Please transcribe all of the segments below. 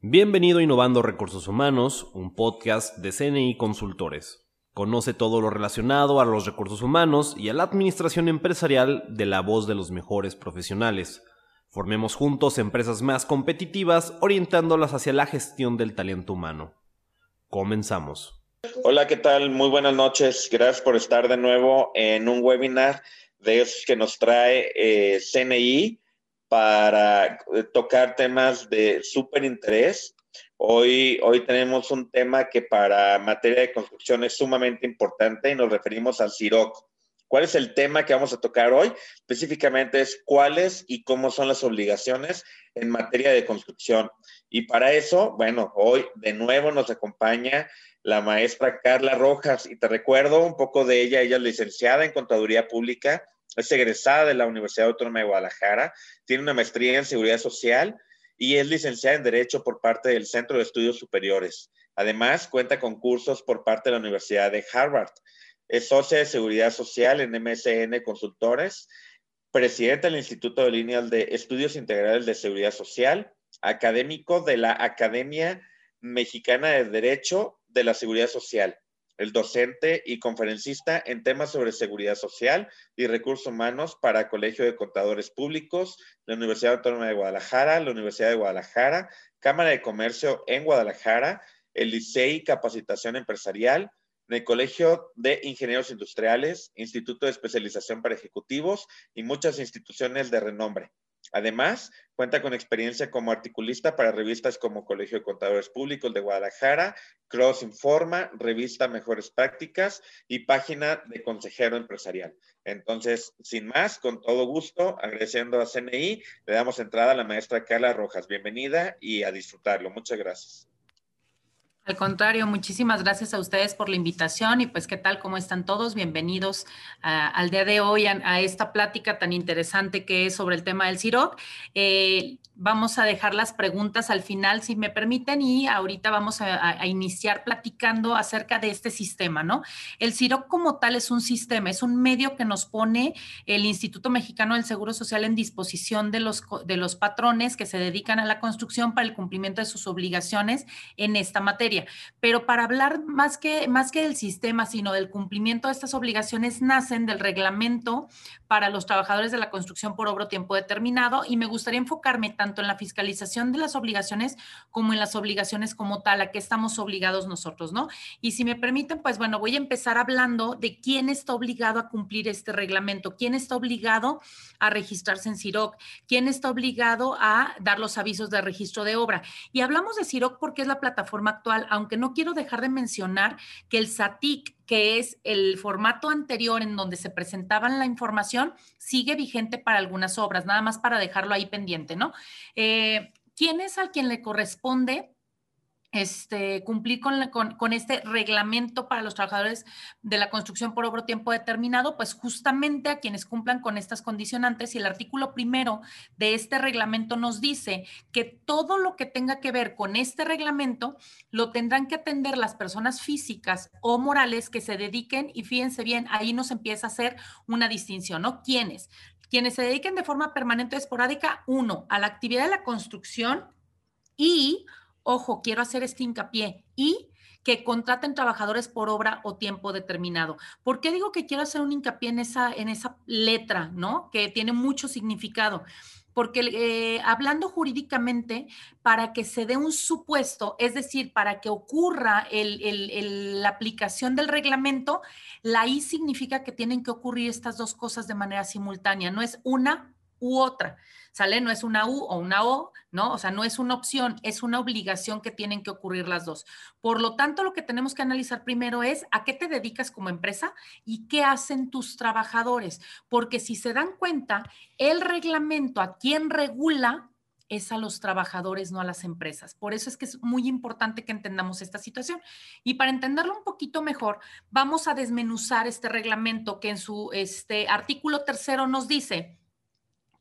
Bienvenido a Innovando Recursos Humanos, un podcast de CNI Consultores. Conoce todo lo relacionado a los recursos humanos y a la administración empresarial de la voz de los mejores profesionales. Formemos juntos empresas más competitivas, orientándolas hacia la gestión del talento humano. Comenzamos. Hola, ¿qué tal? Muy buenas noches. Gracias por estar de nuevo en un webinar de esos que nos trae eh, CNI para eh, tocar temas de súper interés. Hoy, hoy tenemos un tema que para materia de construcción es sumamente importante y nos referimos al CIROC. ¿Cuál es el tema que vamos a tocar hoy? Específicamente es cuáles y cómo son las obligaciones en materia de construcción. Y para eso, bueno, hoy de nuevo nos acompaña la maestra Carla Rojas y te recuerdo un poco de ella. Ella es licenciada en Contaduría Pública, es egresada de la Universidad Autónoma de Guadalajara, tiene una maestría en Seguridad Social y es licenciada en Derecho por parte del Centro de Estudios Superiores. Además, cuenta con cursos por parte de la Universidad de Harvard. Es socia de Seguridad Social en MSN Consultores, presidenta del Instituto de Líneas de Estudios Integrales de Seguridad Social, académico de la Academia Mexicana de Derecho de la Seguridad Social el docente y conferencista en temas sobre seguridad social y recursos humanos para Colegio de Contadores Públicos, la Universidad Autónoma de Guadalajara, la Universidad de Guadalajara, Cámara de Comercio en Guadalajara, el Licey Capacitación Empresarial, en el Colegio de Ingenieros Industriales, Instituto de Especialización para Ejecutivos y muchas instituciones de renombre. Además, cuenta con experiencia como articulista para revistas como Colegio de Contadores Públicos de Guadalajara, Cross Informa, revista Mejores Prácticas y página de Consejero Empresarial. Entonces, sin más, con todo gusto, agradeciendo a CNI, le damos entrada a la maestra Carla Rojas. Bienvenida y a disfrutarlo. Muchas gracias. Al contrario, muchísimas gracias a ustedes por la invitación y pues qué tal, cómo están todos. Bienvenidos al día de hoy a, esta plática tan interesante que es sobre el tema del CIROC. Eh, vamos a dejar las preguntas al final, si me permiten, y ahorita vamos a, iniciar platicando acerca de este sistema, ¿no? El CIROC como tal es un sistema, es un medio que nos pone el Instituto Mexicano del Seguro Social en disposición de los, de los patrones que se dedican a la construcción para el cumplimiento de sus obligaciones en esta materia. Pero para hablar más que, más que del sistema, sino del cumplimiento de estas obligaciones, nacen del reglamento para los trabajadores de la construcción por obra tiempo determinado y me gustaría enfocarme tanto en la fiscalización de las obligaciones como en las obligaciones como tal, a qué estamos obligados nosotros, ¿no? Y si me permiten, pues bueno, voy a empezar hablando de quién está obligado a cumplir este reglamento, quién está obligado a registrarse en CIROC, quién está obligado a dar los avisos de registro de obra. Y hablamos de CIROC porque es la plataforma actual aunque no quiero dejar de mencionar que el SATIC, que es el formato anterior en donde se presentaban la información, sigue vigente para algunas obras, nada más para dejarlo ahí pendiente, ¿no? Eh, ¿Quién es al quien le corresponde este, cumplir con, este reglamento para los trabajadores de la construcción por obro tiempo determinado, pues justamente a quienes cumplan con estas condicionantes y el artículo primero de este reglamento nos dice que todo lo que tenga que ver con este reglamento lo tendrán que atender las personas físicas o morales que se dediquen y fíjense bien, ahí nos empieza a hacer una distinción, ¿no? ¿Quiénes? Quienes se dediquen de forma permanente o esporádica, uno, a la actividad de la construcción y Ojo, quiero hacer este hincapié y que contraten trabajadores por obra o tiempo determinado. ¿Por qué digo que quiero hacer un hincapié en esa, en esa letra, ¿no? Que tiene mucho significado. Porque eh, hablando jurídicamente, para que se dé un supuesto, es decir, para que ocurra la aplicación del reglamento, la I significa que tienen que ocurrir estas dos cosas de manera simultánea, no es una u otra. ¿Sale? No es una U o una O, ¿no? O sea, no es una opción, es una obligación que tienen que ocurrir las dos. Por lo tanto, lo que tenemos que analizar primero es a qué te dedicas como empresa y qué hacen tus trabajadores. Porque si se dan cuenta, el reglamento a quién regula es a los trabajadores, no a las empresas. Por eso es que es muy importante que entendamos esta situación. Y para entenderlo un poquito mejor, vamos a desmenuzar este reglamento que en su este, artículo tercero nos dice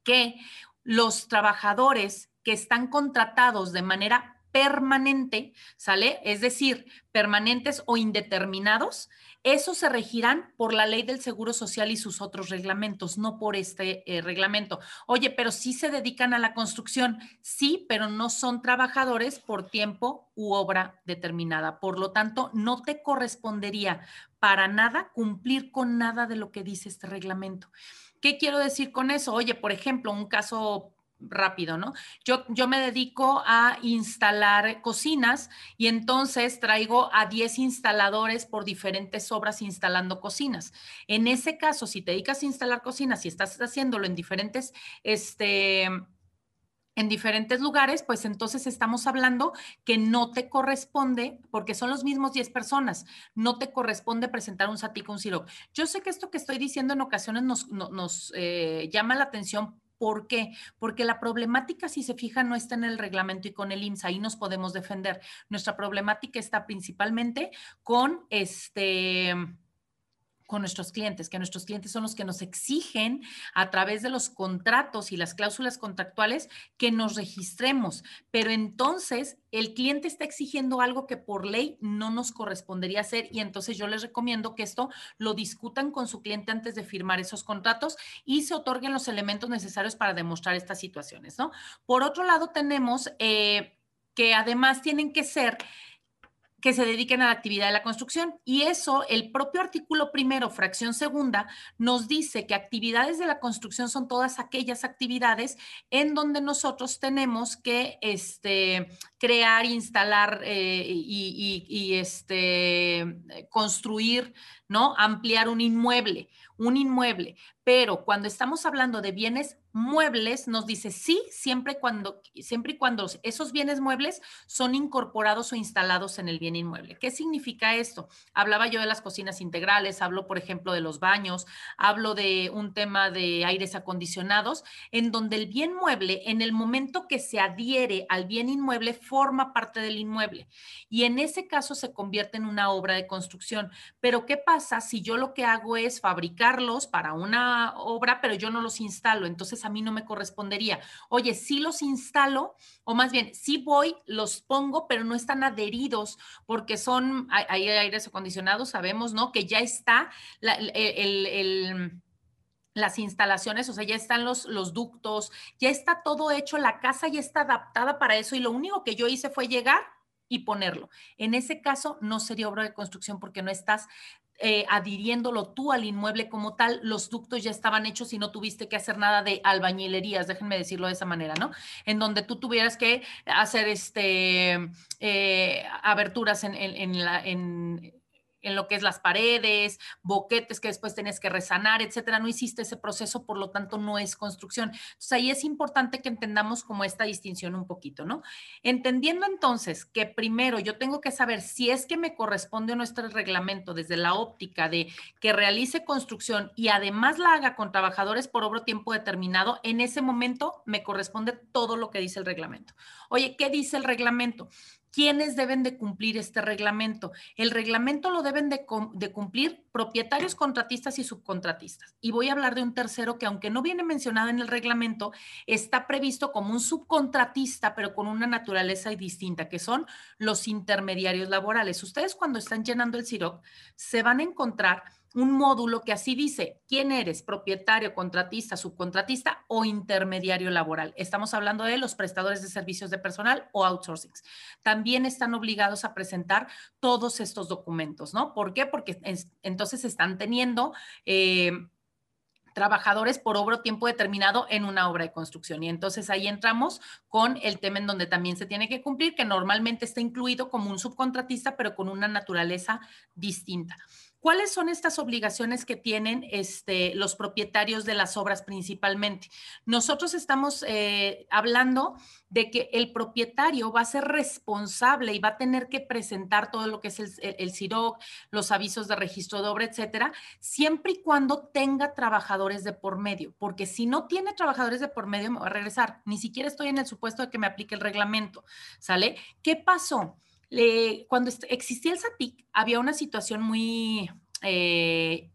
que los trabajadores que están contratados de manera permanente, ¿sale? Es decir, permanentes o indeterminados, esos se regirán por la ley del Seguro Social y sus otros reglamentos, no por este eh, reglamento. Oye, pero sí se dedican a la construcción, sí, pero no son trabajadores por tiempo u obra determinada. Por lo tanto, no te correspondería para nada cumplir con nada de lo que dice este reglamento. ¿Qué quiero decir con eso? Oye, por ejemplo, un caso rápido, ¿no? Yo, yo me dedico a instalar cocinas y entonces traigo a 10 instaladores por diferentes obras instalando cocinas. En ese caso, si te dedicas a instalar cocinas y estás haciéndolo en diferentes, este, en diferentes lugares, pues entonces estamos hablando que no te corresponde, porque son los mismos 10 personas, no te corresponde presentar un SATIC, un CIROC. Yo sé que esto que estoy diciendo en ocasiones nos, eh, llama la atención ¿Por qué? Porque la problemática, si se fija, no está en el reglamento y con el IMSS, ahí nos podemos defender. Nuestra problemática está principalmente con este con nuestros clientes, que nuestros clientes son los que nos exigen a través de los contratos y las cláusulas contractuales que nos registremos. Pero entonces el cliente está exigiendo algo que por ley no nos correspondería hacer y entonces yo les recomiendo que esto lo discutan con su cliente antes de firmar esos contratos y se otorguen los elementos necesarios para demostrar estas situaciones, ¿no? Por otro lado, tenemos eh, que además tienen que ser que se dediquen a la actividad de la construcción. Y eso, el propio artículo primero, fracción segunda, nos dice que actividades de la construcción son todas aquellas actividades en donde nosotros tenemos que este, crear, instalar eh, y, y, este, construir, ¿no? Ampliar un inmueble, un inmueble. Pero cuando estamos hablando de bienes muebles, nos dice sí, siempre, cuando, siempre y cuando esos bienes muebles son incorporados o instalados en el bien inmueble. ¿Qué significa esto? Hablaba yo de las cocinas integrales, hablo, por ejemplo, de los baños, hablo de un tema de aires acondicionados, en donde el bien mueble, en el momento que se adhiere al bien inmueble, forma parte del inmueble. Y en ese caso se convierte en una obra de construcción. Pero ¿qué pasa si yo lo que hago es fabricarlos para una obra, pero yo no los instalo? Entonces, a mí no me correspondería. Oye, sí los instalo, o más bien, sí voy, los pongo, pero no están adheridos porque son, hay, aires acondicionados, sabemos, ¿no? Que ya está las instalaciones, o sea, ya están los, los ductos, ya está todo hecho, la casa ya está adaptada para eso y lo único que yo hice fue llegar y ponerlo. En ese caso, no sería obra de construcción porque no estás eh, adhiriéndolo tú al inmueble como tal, los ductos ya estaban hechos y no tuviste que hacer nada de albañilerías, déjenme decirlo de esa manera, ¿no? En donde tú tuvieras que hacer este, eh, aberturas en, en, la, en en lo que es las paredes, boquetes que después tienes que resanar, etcétera. No hiciste ese proceso, por lo tanto no es construcción. Entonces ahí es importante que entendamos como esta distinción un poquito, ¿no? Entendiendo entonces que primero yo tengo que saber si es que me corresponde nuestro reglamento desde la óptica de que realice construcción y además la haga con trabajadores por obro tiempo determinado, en ese momento me corresponde todo lo que dice el reglamento. Oye, ¿qué dice el reglamento? ¿Quiénes deben de cumplir este reglamento? El reglamento lo deben de, cumplir propietarios, contratistas y subcontratistas. Y voy a hablar de un tercero que aunque no viene mencionado en el reglamento, está previsto como un subcontratista, pero con una naturaleza distinta, que son los intermediarios laborales. Ustedes cuando están llenando el CIROC se van a encontrar un módulo que así dice, ¿quién eres? Propietario, contratista, subcontratista o intermediario laboral. Estamos hablando de los prestadores de servicios de personal o outsourcing. También están obligados a presentar todos estos documentos, ¿no? ¿Por qué? Porque entonces están teniendo... Eh, trabajadores por obra tiempo determinado en una obra de construcción. Y entonces ahí entramos con el tema en donde también se tiene que cumplir, que normalmente está incluido como un subcontratista, pero con una naturaleza distinta. ¿Cuáles son estas obligaciones que tienen este, los propietarios de las obras principalmente? Nosotros estamos eh, hablando de que el propietario va a ser responsable y va a tener que presentar todo lo que es el, el, CIROC, los avisos de registro de obra, etcétera, siempre y cuando tenga trabajadores de por medio, porque si no tiene trabajadores de por medio, me va a regresar. Ni siquiera estoy en el supuesto de que me aplique el reglamento, ¿sale? ¿Qué pasó? Cuando existía el SATIC, había una situación muy eh,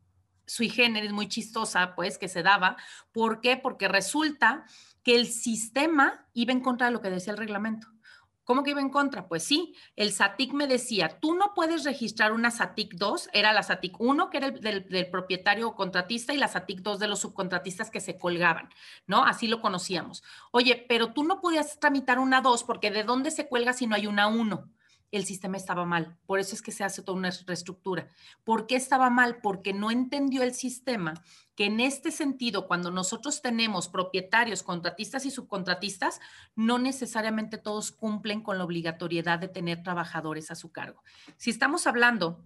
sui generis, muy chistosa, pues, que se daba. ¿Por qué? Porque resulta que el sistema iba en contra de lo que decía el reglamento. ¿Cómo que iba en contra? Pues sí, el SATIC me decía, tú no puedes registrar una SATIC 2, era la SATIC 1, que era el del, del, propietario o contratista, y la SATIC 2 de los subcontratistas que se colgaban, ¿no? Así lo conocíamos. Oye, pero tú no podías tramitar una 2 porque ¿de dónde se cuelga si no hay una 1? El sistema estaba mal. Por eso es que se hace toda una reestructura. ¿Por qué estaba mal? Porque no entendió el sistema que en este sentido, cuando nosotros tenemos propietarios, contratistas y subcontratistas, no necesariamente todos cumplen con la obligatoriedad de tener trabajadores a su cargo. Si estamos hablando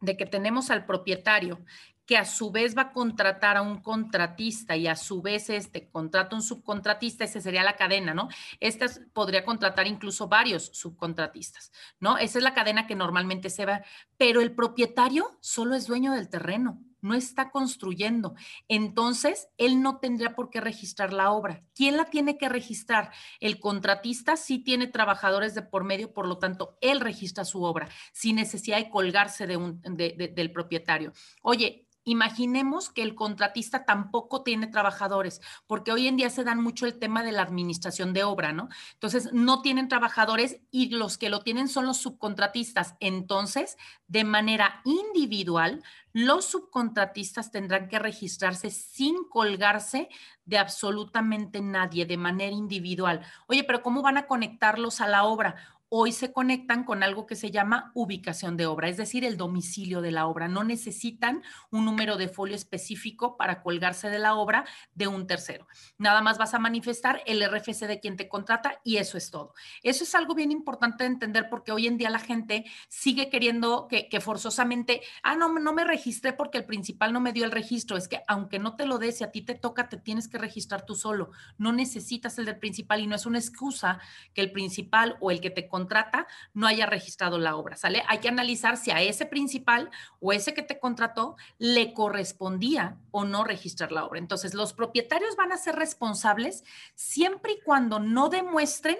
de que tenemos al propietario que a su vez va a contratar a un contratista y a su vez este contrata un subcontratista, esa sería la cadena, ¿no? Esta podría contratar incluso varios subcontratistas, ¿no? Esa es la cadena que normalmente se va, pero el propietario solo es dueño del terreno no está construyendo. Entonces, él no tendría por qué registrar la obra. ¿Quién la tiene que registrar? El contratista sí tiene trabajadores de por medio, por lo tanto, él registra su obra sin necesidad de colgarse de del propietario. Oye, Imaginemos que el contratista tampoco tiene trabajadores, porque hoy en día se dan mucho el tema de la administración de obra, ¿no? Entonces, no tienen trabajadores y los que lo tienen son los subcontratistas. Entonces, de manera individual, los subcontratistas tendrán que registrarse sin colgarse de absolutamente nadie, de manera individual. Oye, pero ¿cómo van a conectarlos a la obra? Hoy se conectan con algo que se llama ubicación de obra, es decir, el domicilio de la obra. No necesitan un número de folio específico para colgarse de la obra de un tercero. Nada más vas a manifestar el RFC de quien te contrata y eso es todo. Eso es algo bien importante de entender porque hoy en día la gente sigue queriendo que, forzosamente, ah, no, no me registré porque el principal no me dio el registro. Es que aunque no te lo des, si a ti te toca, te tienes que registrar tú solo. No necesitas el del principal y no es una excusa que el principal o el que te contrata no haya registrado la obra, ¿sale? Hay que analizar si a ese principal o ese que te contrató le correspondía o no registrar la obra. Entonces, los propietarios van a ser responsables siempre y cuando no demuestren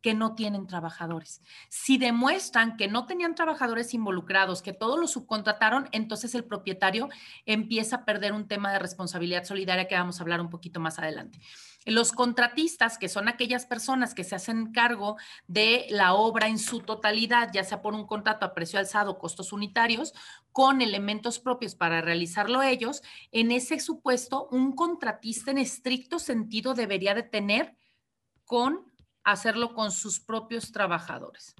que no tienen trabajadores. Si demuestran que no tenían trabajadores involucrados, que todos los subcontrataron, entonces el propietario empieza a perder un tema de responsabilidad solidaria que vamos a hablar un poquito más adelante. Los contratistas, que son aquellas personas que se hacen cargo de la obra en su totalidad, ya sea por un contrato a precio alzado, costos unitarios, con elementos propios para realizarlo ellos, en ese supuesto, un contratista en estricto sentido debería de tener con hacerlo con sus propios trabajadores.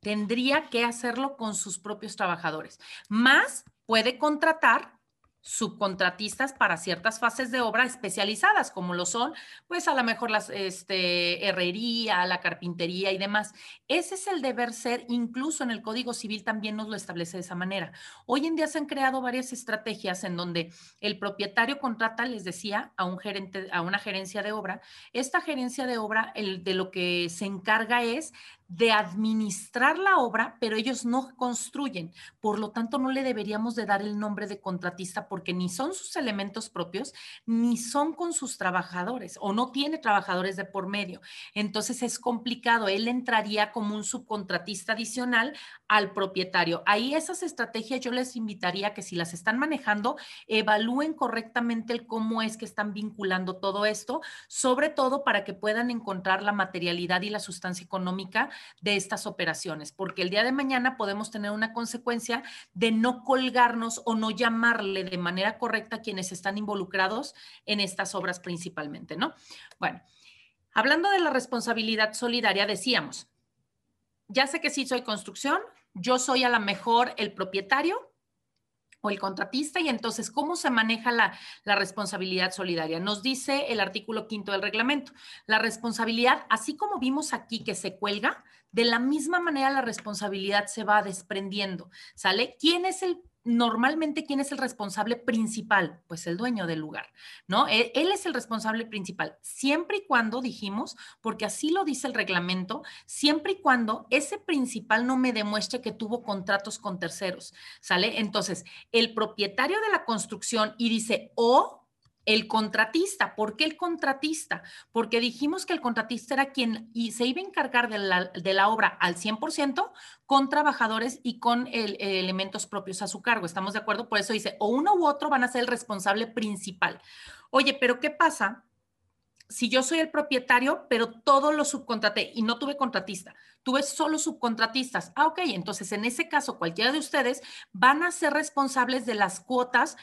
Tendría que hacerlo con sus propios trabajadores. Más puede contratar subcontratistas para ciertas fases de obra especializadas, como lo son, pues a lo mejor la este, herrería, la carpintería y demás. Ese es el deber ser, incluso en el Código Civil también nos lo establece de esa manera. Hoy en día se han creado varias estrategias en donde el propietario contrata, les decía, a un gerente, a una gerencia de obra. Esta gerencia de obra, el, de lo que se encarga es de administrar la obra, pero ellos no construyen. Por lo tanto, no le deberíamos de dar el nombre de contratista porque ni son sus elementos propios, ni son con sus trabajadores o no tiene trabajadores de por medio. Entonces es complicado. Él entraría como un subcontratista adicional al propietario. Ahí esas estrategias yo les invitaría que si las están manejando, evalúen correctamente el cómo es que están vinculando todo esto, sobre todo para que puedan encontrar la materialidad y la sustancia económica de estas operaciones, porque el día de mañana podemos tener una consecuencia de no colgarnos o no llamarle de manera correcta a quienes están involucrados en estas obras principalmente, ¿no? Bueno, hablando de la responsabilidad solidaria, decíamos, ya sé que sí soy construcción, yo soy a lo mejor el propietario, o el contratista y entonces cómo se maneja la, la, responsabilidad solidaria. Nos dice el artículo quinto del reglamento, la responsabilidad, así como vimos aquí que se cuelga, de la misma manera la responsabilidad se va desprendiendo, ¿sale? ¿Quién es el normalmente, ¿quién es el responsable principal? Pues el dueño del lugar, ¿no? Él, él, es el responsable principal, siempre y cuando dijimos, porque así lo dice el reglamento, siempre y cuando ese principal no me demuestre que tuvo contratos con terceros, ¿sale? Entonces, el propietario de la construcción y dice, o el contratista. ¿Por qué el contratista? Porque dijimos que el contratista era quien y se iba a encargar de la, obra al 100% con trabajadores y con elementos propios a su cargo. ¿Estamos de acuerdo? Por eso dice, o uno u otro van a ser el responsable principal. Oye, pero ¿qué pasa si yo soy el propietario, pero todo lo subcontraté y no tuve contratista, tuve solo subcontratistas. Ah, ok, entonces en ese caso cualquiera de ustedes van a ser responsables de las cuotas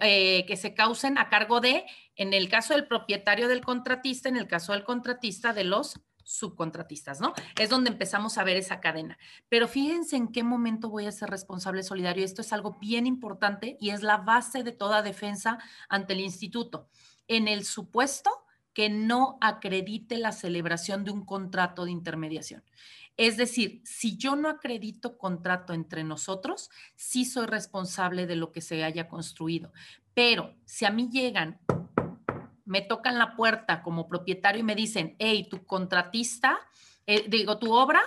eh, que se causen a cargo de, en el caso del propietario del contratista, en el caso del contratista de los subcontratistas, ¿no? Es donde empezamos a ver esa cadena. Pero fíjense en qué momento voy a ser responsable solidario. Esto es algo bien importante y es la base de toda defensa ante el instituto. En el supuesto que no acredite la celebración de un contrato de intermediación. Es decir, si yo no acredito contrato entre nosotros, sí soy responsable de lo que se haya construido. Pero si a mí llegan me tocan la puerta como propietario y me dicen, hey, tu contratista, eh, digo, tu obra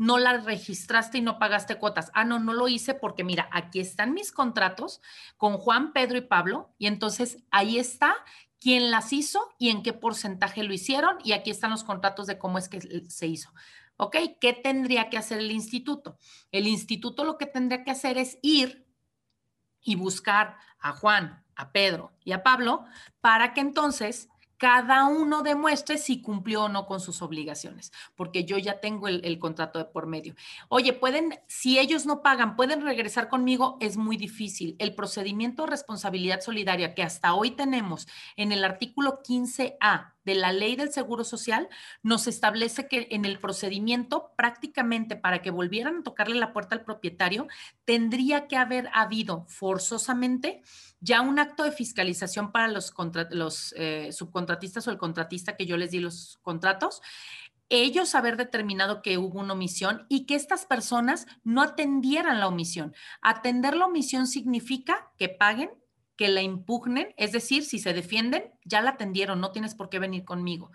no la registraste y no pagaste cuotas. Ah, no, no lo hice porque mira, aquí están mis contratos con Juan, Pedro y Pablo y entonces ahí está quién las hizo y en qué porcentaje lo hicieron y aquí están los contratos de cómo es que se hizo. ¿Ok? ¿Qué tendría que hacer el instituto? El instituto lo que tendría que hacer es ir y buscar a Juan, a Pedro y a Pablo para que entonces cada uno demuestre si cumplió o no con sus obligaciones, porque yo ya tengo el, contrato de por medio. Oye, pueden, si ellos no pagan, pueden regresar conmigo, es muy difícil. El procedimiento de responsabilidad solidaria que hasta hoy tenemos en el artículo 15A de la ley del Seguro Social nos establece que en el procedimiento prácticamente para que volvieran a tocarle la puerta al propietario, tendría que haber habido forzosamente ya un acto de fiscalización para los, eh, subcontratistas o el contratista que yo les di los contratos, ellos haber determinado que hubo una omisión y que estas personas no atendieran la omisión. Atender la omisión significa que paguen, que la impugnen, es decir, si se defienden, ya la atendieron, no tienes por qué venir conmigo.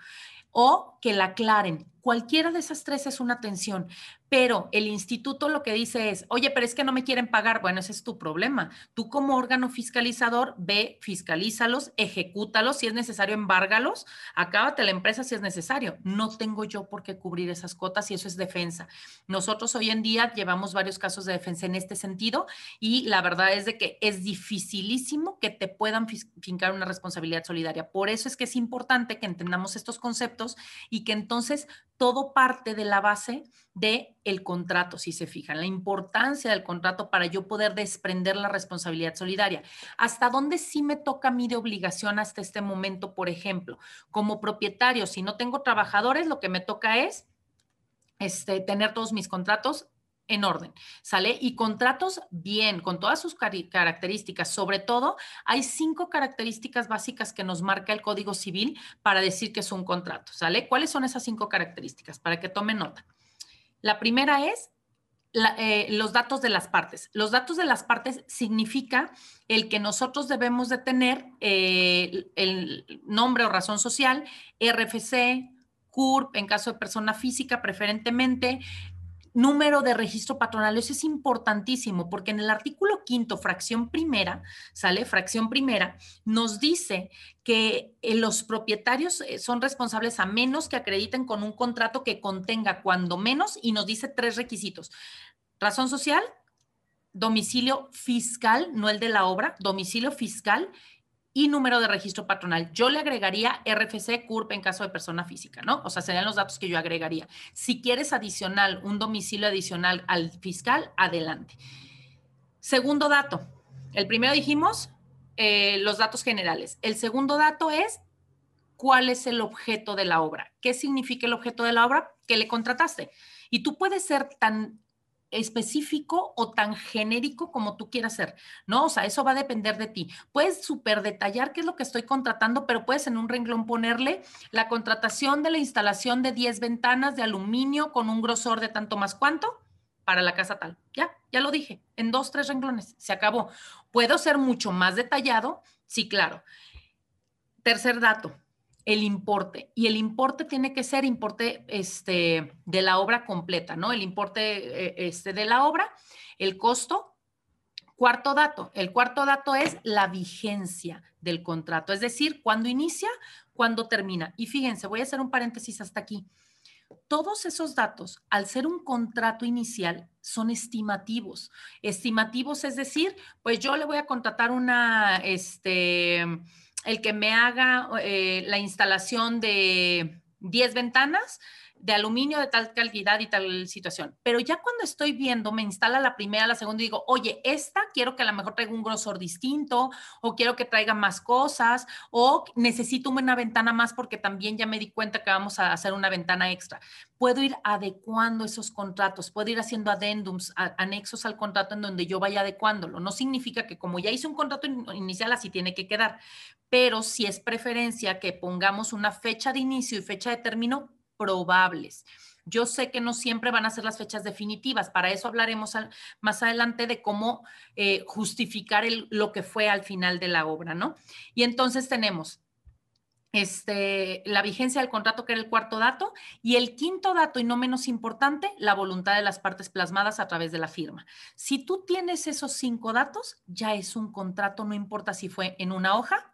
O que la aclaren. Cualquiera de esas tres es una atención, pero el instituto lo que dice es, oye, pero es que no me quieren pagar. Bueno, ese es tu problema. Tú como órgano fiscalizador, ve, fiscalízalos, ejecútalos, si es necesario, embárgalos, acábate la empresa si es necesario. No tengo yo por qué cubrir esas cuotas y eso es defensa. Nosotros hoy en día llevamos varios casos de defensa en este sentido y la verdad es de que es dificilísimo que te puedan fincar una responsabilidad solidaria. Por eso es que es importante que entendamos estos conceptos y que entonces todo parte de la base de el contrato, si se fijan, la importancia del contrato para yo poder desprender la responsabilidad solidaria. ¿Hasta dónde sí me toca mí de obligación hasta este momento, por ejemplo? Como propietario, si no tengo trabajadores, lo que me toca es este, tener todos mis contratos en orden, ¿sale? Y contratos bien, con todas sus características. Sobre todo, hay cinco características básicas que nos marca el Código Civil para decir que es un contrato, ¿sale? ¿Cuáles son esas cinco características? Para que tomen nota. La primera es eh, los datos de las partes. Los datos de las partes significa el que nosotros debemos de tener eh, el nombre o razón social, RFC, CURP, en caso de persona física preferentemente, número de registro patronal. Eso es importantísimo porque en el artículo quinto, fracción primera, sale fracción primera, nos dice que eh, los propietarios eh, son responsables a menos que acrediten con un contrato que contenga cuando menos y nos dice tres requisitos. Razón social, domicilio fiscal, no el de la obra, domicilio fiscal y número de registro patronal. Yo le agregaría RFC, CURP en caso de persona física, ¿no? O sea, serían los datos que yo agregaría. Si quieres adicional, un domicilio adicional al fiscal, adelante. Segundo dato. El primero dijimos eh, los datos generales. El segundo dato es cuál es el objeto de la obra. ¿Qué significa el objeto de la obra? Que le contrataste. Y tú puedes ser tan específico o tan genérico como tú quieras ser, ¿no? O sea, eso va a depender de ti. Puedes súper detallar qué es lo que estoy contratando, pero puedes en un renglón ponerle la contratación de la instalación de 10 ventanas de aluminio con un grosor de tanto más cuánto para la casa tal. Ya, ya lo dije, en dos, tres renglones, se acabó. ¿Puedo ser mucho más detallado? Sí, claro. Tercer dato, el importe. Y el importe tiene que ser importe este, de la obra completa, ¿no? El importe eh, este, de la obra, el costo. Cuarto dato, el cuarto dato es la vigencia del contrato, es decir, cuando inicia, cuando termina. Y fíjense, voy a hacer un paréntesis hasta aquí. Todos esos datos, al ser un contrato inicial, son estimativos. Estimativos es decir, pues yo le voy a contratar una, este, el que me haga eh, la instalación de 10 ventanas de aluminio de tal calidad y tal situación. Pero ya cuando estoy viendo, me instala la primera, la segunda y digo, oye, esta quiero que a lo mejor traiga un grosor distinto o quiero que traiga más cosas o necesito una ventana más porque también ya me di cuenta que vamos a hacer una ventana extra. Puedo ir adecuando esos contratos, puedo ir haciendo adendums, anexos al contrato en donde yo vaya adecuándolo. No significa que como ya hice un contrato inicial así tiene que quedar, pero si es preferencia que pongamos una fecha de inicio y fecha de término probables. Yo sé que no siempre van a ser las fechas definitivas, para eso hablaremos más adelante de cómo eh, justificar lo que fue al final de la obra, ¿no? Y entonces tenemos este, la vigencia del contrato, que era el cuarto dato, y el quinto dato, y no menos importante, la voluntad de las partes plasmadas a través de la firma. Si tú tienes esos cinco datos, ya es un contrato, no importa si fue en una hoja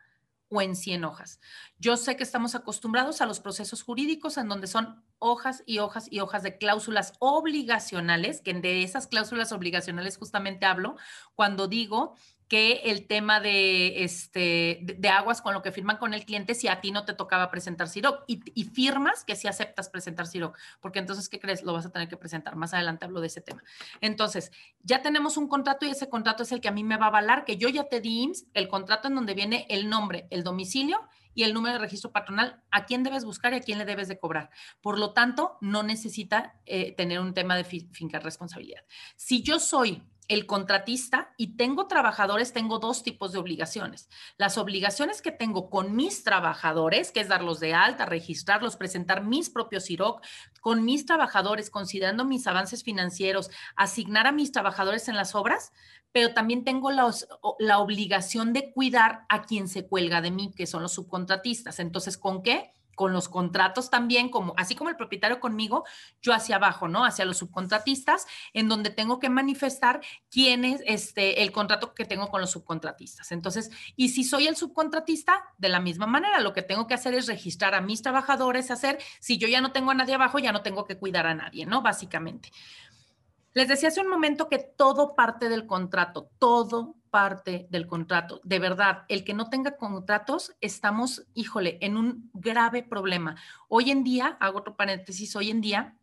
o en 100 hojas. Yo sé que estamos acostumbrados a los procesos jurídicos en donde son hojas y hojas y hojas de cláusulas obligacionales, que de esas cláusulas obligacionales justamente hablo cuando digo que el tema de, este, de, aguas con lo que firman con el cliente si a ti no te tocaba presentar CIROC y, firmas que si aceptas presentar CIROC, porque entonces, ¿qué crees? Lo vas a tener que presentar. Más adelante hablo de ese tema. Entonces, ya tenemos un contrato y ese contrato es el que a mí me va a avalar, que yo ya te di IMSS, el contrato en donde viene el nombre, el domicilio y el número de registro patronal, a quién debes buscar y a quién le debes de cobrar. Por lo tanto, no necesita eh, tener un tema de finca responsabilidad. Si yo soy el contratista y tengo trabajadores, tengo dos tipos de obligaciones. Las obligaciones que tengo con mis trabajadores, que es darlos de alta, registrarlos, presentar mis propios IROC, con mis trabajadores, considerando mis avances financieros, asignar a mis trabajadores en las obras, pero también tengo la obligación de cuidar a quien se cuelga de mí, que son los subcontratistas. Entonces, ¿con qué? Con los contratos también, como así como el propietario conmigo, yo hacia abajo, ¿no? Hacia los subcontratistas, en donde tengo que manifestar quién es este el contrato que tengo con los subcontratistas. Entonces, y si soy el subcontratista, de la misma manera, lo que tengo que hacer es registrar a mis trabajadores, hacer, si yo ya no tengo a nadie abajo, ya no tengo que cuidar a nadie, ¿no? Básicamente. Les decía hace un momento que todo parte del contrato, todo parte del contrato. De verdad, el que no tenga contratos, estamos, híjole, en un grave problema. Hoy en día, hago otro paréntesis, hoy en día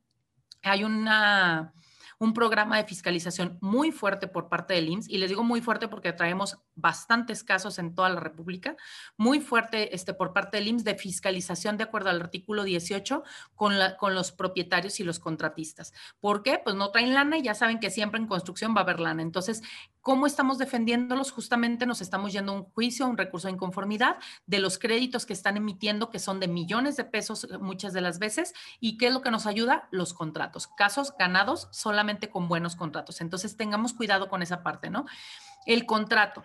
hay una un programa de fiscalización muy fuerte por parte del IMSS, y les digo muy fuerte porque traemos bastantes casos en toda la República, muy fuerte este, por parte del IMSS de fiscalización de acuerdo al artículo 18 con, la, con los propietarios y los contratistas. ¿Por qué? Pues no traen lana y ya saben que siempre en construcción va a haber lana. Entonces, ¿cómo estamos defendiéndolos? Justamente nos estamos yendo a un juicio, a un recurso de inconformidad de los créditos que están emitiendo, que son de millones de pesos muchas de las veces. ¿Y qué es lo que nos ayuda? Los contratos. Casos ganados solamente con buenos contratos. Entonces tengamos cuidado con esa parte, ¿no? El contrato.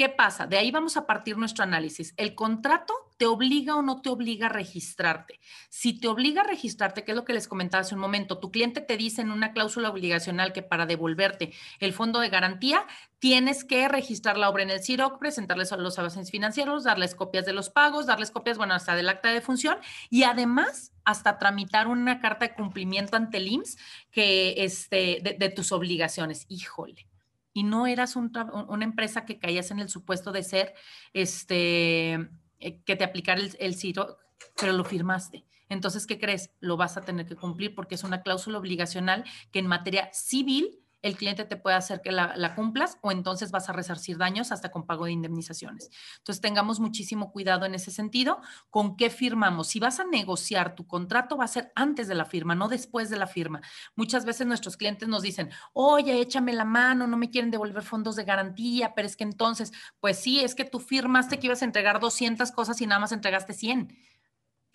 ¿Qué pasa? De ahí vamos a partir nuestro análisis. ¿El contrato te obliga o no te obliga a registrarte? Si te obliga a registrarte, que es lo que les comentaba hace un momento, tu cliente te dice en una cláusula obligacional que para devolverte el fondo de garantía, tienes que registrar la obra en el CIROC, presentarles los avances financieros, darles copias de los pagos, darles copias, bueno, hasta del acta de función y además hasta tramitar una carta de cumplimiento ante el IMSS que, este, de, de tus obligaciones. Híjole y no eras una empresa que caías en el supuesto de ser, este, eh, que te aplicara el, el CIRO, pero lo firmaste. Entonces, ¿qué crees? Lo vas a tener que cumplir porque es una cláusula obligacional que en materia civil el cliente te puede hacer que la, cumplas o entonces vas a resarcir daños hasta con pago de indemnizaciones. Entonces, tengamos muchísimo cuidado en ese sentido con qué firmamos. Si vas a negociar tu contrato, va a ser antes de la firma, no después de la firma. Muchas veces nuestros clientes nos dicen, oye, échame la mano, no me quieren devolver fondos de garantía, pero es que entonces, pues sí, es que tú firmaste que ibas a entregar 200 cosas y nada más entregaste 100.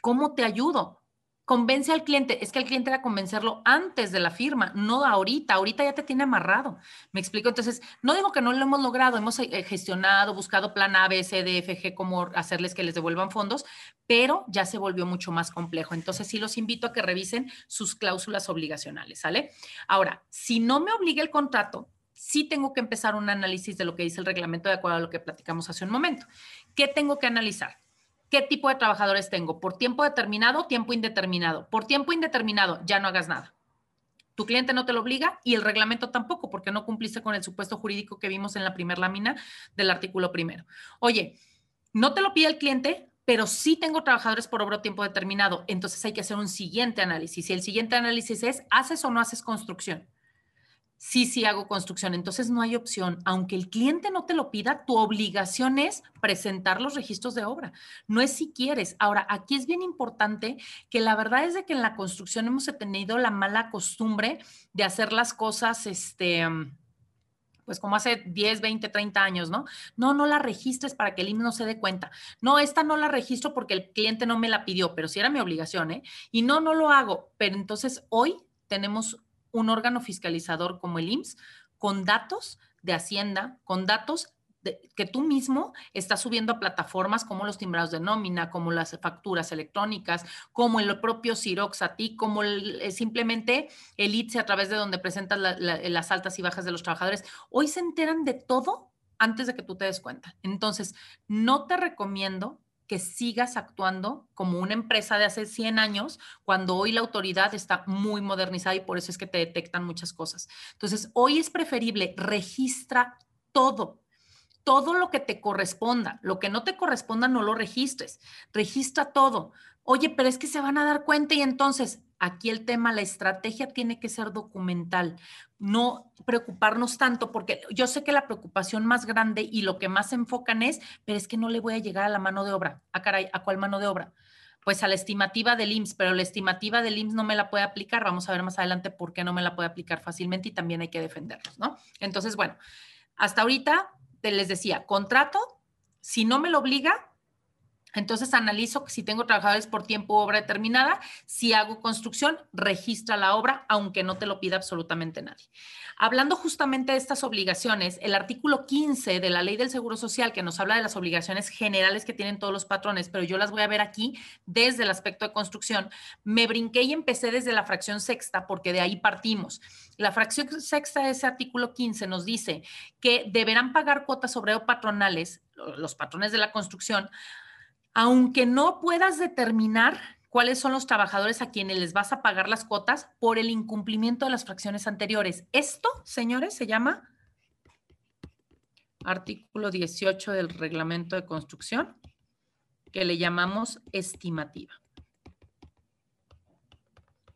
¿Cómo te ayudo? Convence al cliente, es que el cliente era convencerlo antes de la firma, no ahorita, ahorita ya te tiene amarrado. Me explico, entonces, no digo que no lo hemos logrado, hemos eh, gestionado, buscado plan A, B, C, D, F, G, cómo hacerles que les devuelvan fondos, pero ya se volvió mucho más complejo. Entonces, sí los invito a que revisen sus cláusulas obligacionales, ¿sale? Ahora, si no me obliga el contrato, sí tengo que empezar un análisis de lo que dice el reglamento de acuerdo a lo que platicamos hace un momento. ¿Qué tengo que analizar? ¿Qué tipo de trabajadores tengo? ¿Por tiempo determinado tiempo indeterminado? Por tiempo indeterminado, ya no hagas nada. Tu cliente no te lo obliga y el reglamento tampoco, porque no cumpliste con el supuesto jurídico que vimos en la primera lámina del artículo primero. Oye, No te lo pide el cliente, pero sí tengo trabajadores por obra tiempo determinado. Entonces hay que hacer un siguiente análisis. Y el siguiente análisis es, ¿haces o no haces construcción? Sí, sí hago construcción. Entonces no hay opción. Aunque el cliente no te lo pida, tu obligación es presentar los registros de obra. No es si quieres. Ahora, aquí es bien importante que la verdad es de que en la construcción hemos tenido la mala costumbre de hacer las cosas, este pues como hace 10, 20, 30 años, ¿no? No, no la registres para que el IMSS no se dé cuenta. No, esta no la registro porque el cliente no me la pidió, pero sí era mi obligación, ¿eh? Y no, no lo hago. Pero entonces hoy tenemos un órgano fiscalizador como el IMSS con datos de Hacienda, con datos que tú mismo estás subiendo a plataformas como los timbrados de nómina, como las facturas electrónicas, como el propio Cirox a ti, como eh, simplemente el ITSE a través de donde presentas las altas y bajas de los trabajadores. Hoy se enteran de todo antes de que tú te des cuenta. Entonces, no te recomiendo que sigas actuando como una empresa de hace 100 años, cuando hoy la autoridad está muy modernizada y por eso es que te detectan muchas cosas. Entonces, hoy es preferible registra todo, todo lo que te corresponda. Lo que no te corresponda, no lo registres. Registra todo. Oye, pero es que se van a dar cuenta y entonces aquí el tema, la estrategia tiene que ser documental, no preocuparnos tanto, porque yo sé que la preocupación más grande y lo que más enfocan es, pero es que no le voy a llegar a la mano de obra. ¿A ah, caray, ¿a cuál mano de obra? Pues a la estimativa del IMSS, pero la estimativa del IMSS no me la puede aplicar. Vamos a ver más adelante por qué no me la puede aplicar fácilmente y también hay que defenderlos, ¿no? Entonces, bueno, hasta ahorita te les decía, contrato, si no me lo obliga, entonces analizo si tengo trabajadores por tiempo obra determinada, si hago construcción, registra la obra, aunque no te lo pida absolutamente nadie. Hablando justamente de estas obligaciones, el artículo 15 de la Ley del Seguro Social, que nos habla de las obligaciones generales que tienen todos los patrones, pero yo las voy a ver aquí desde el aspecto de construcción, me brinqué y empecé desde la fracción sexta, porque de ahí partimos. La fracción sexta de ese artículo 15 nos dice que deberán pagar cuotas obrero patronales, los patrones de la construcción, aunque no puedas determinar cuáles son los trabajadores a quienes les vas a pagar las cuotas por el incumplimiento de las fracciones anteriores. Esto, señores, se llama artículo 18 del reglamento de construcción, que le llamamos estimativa.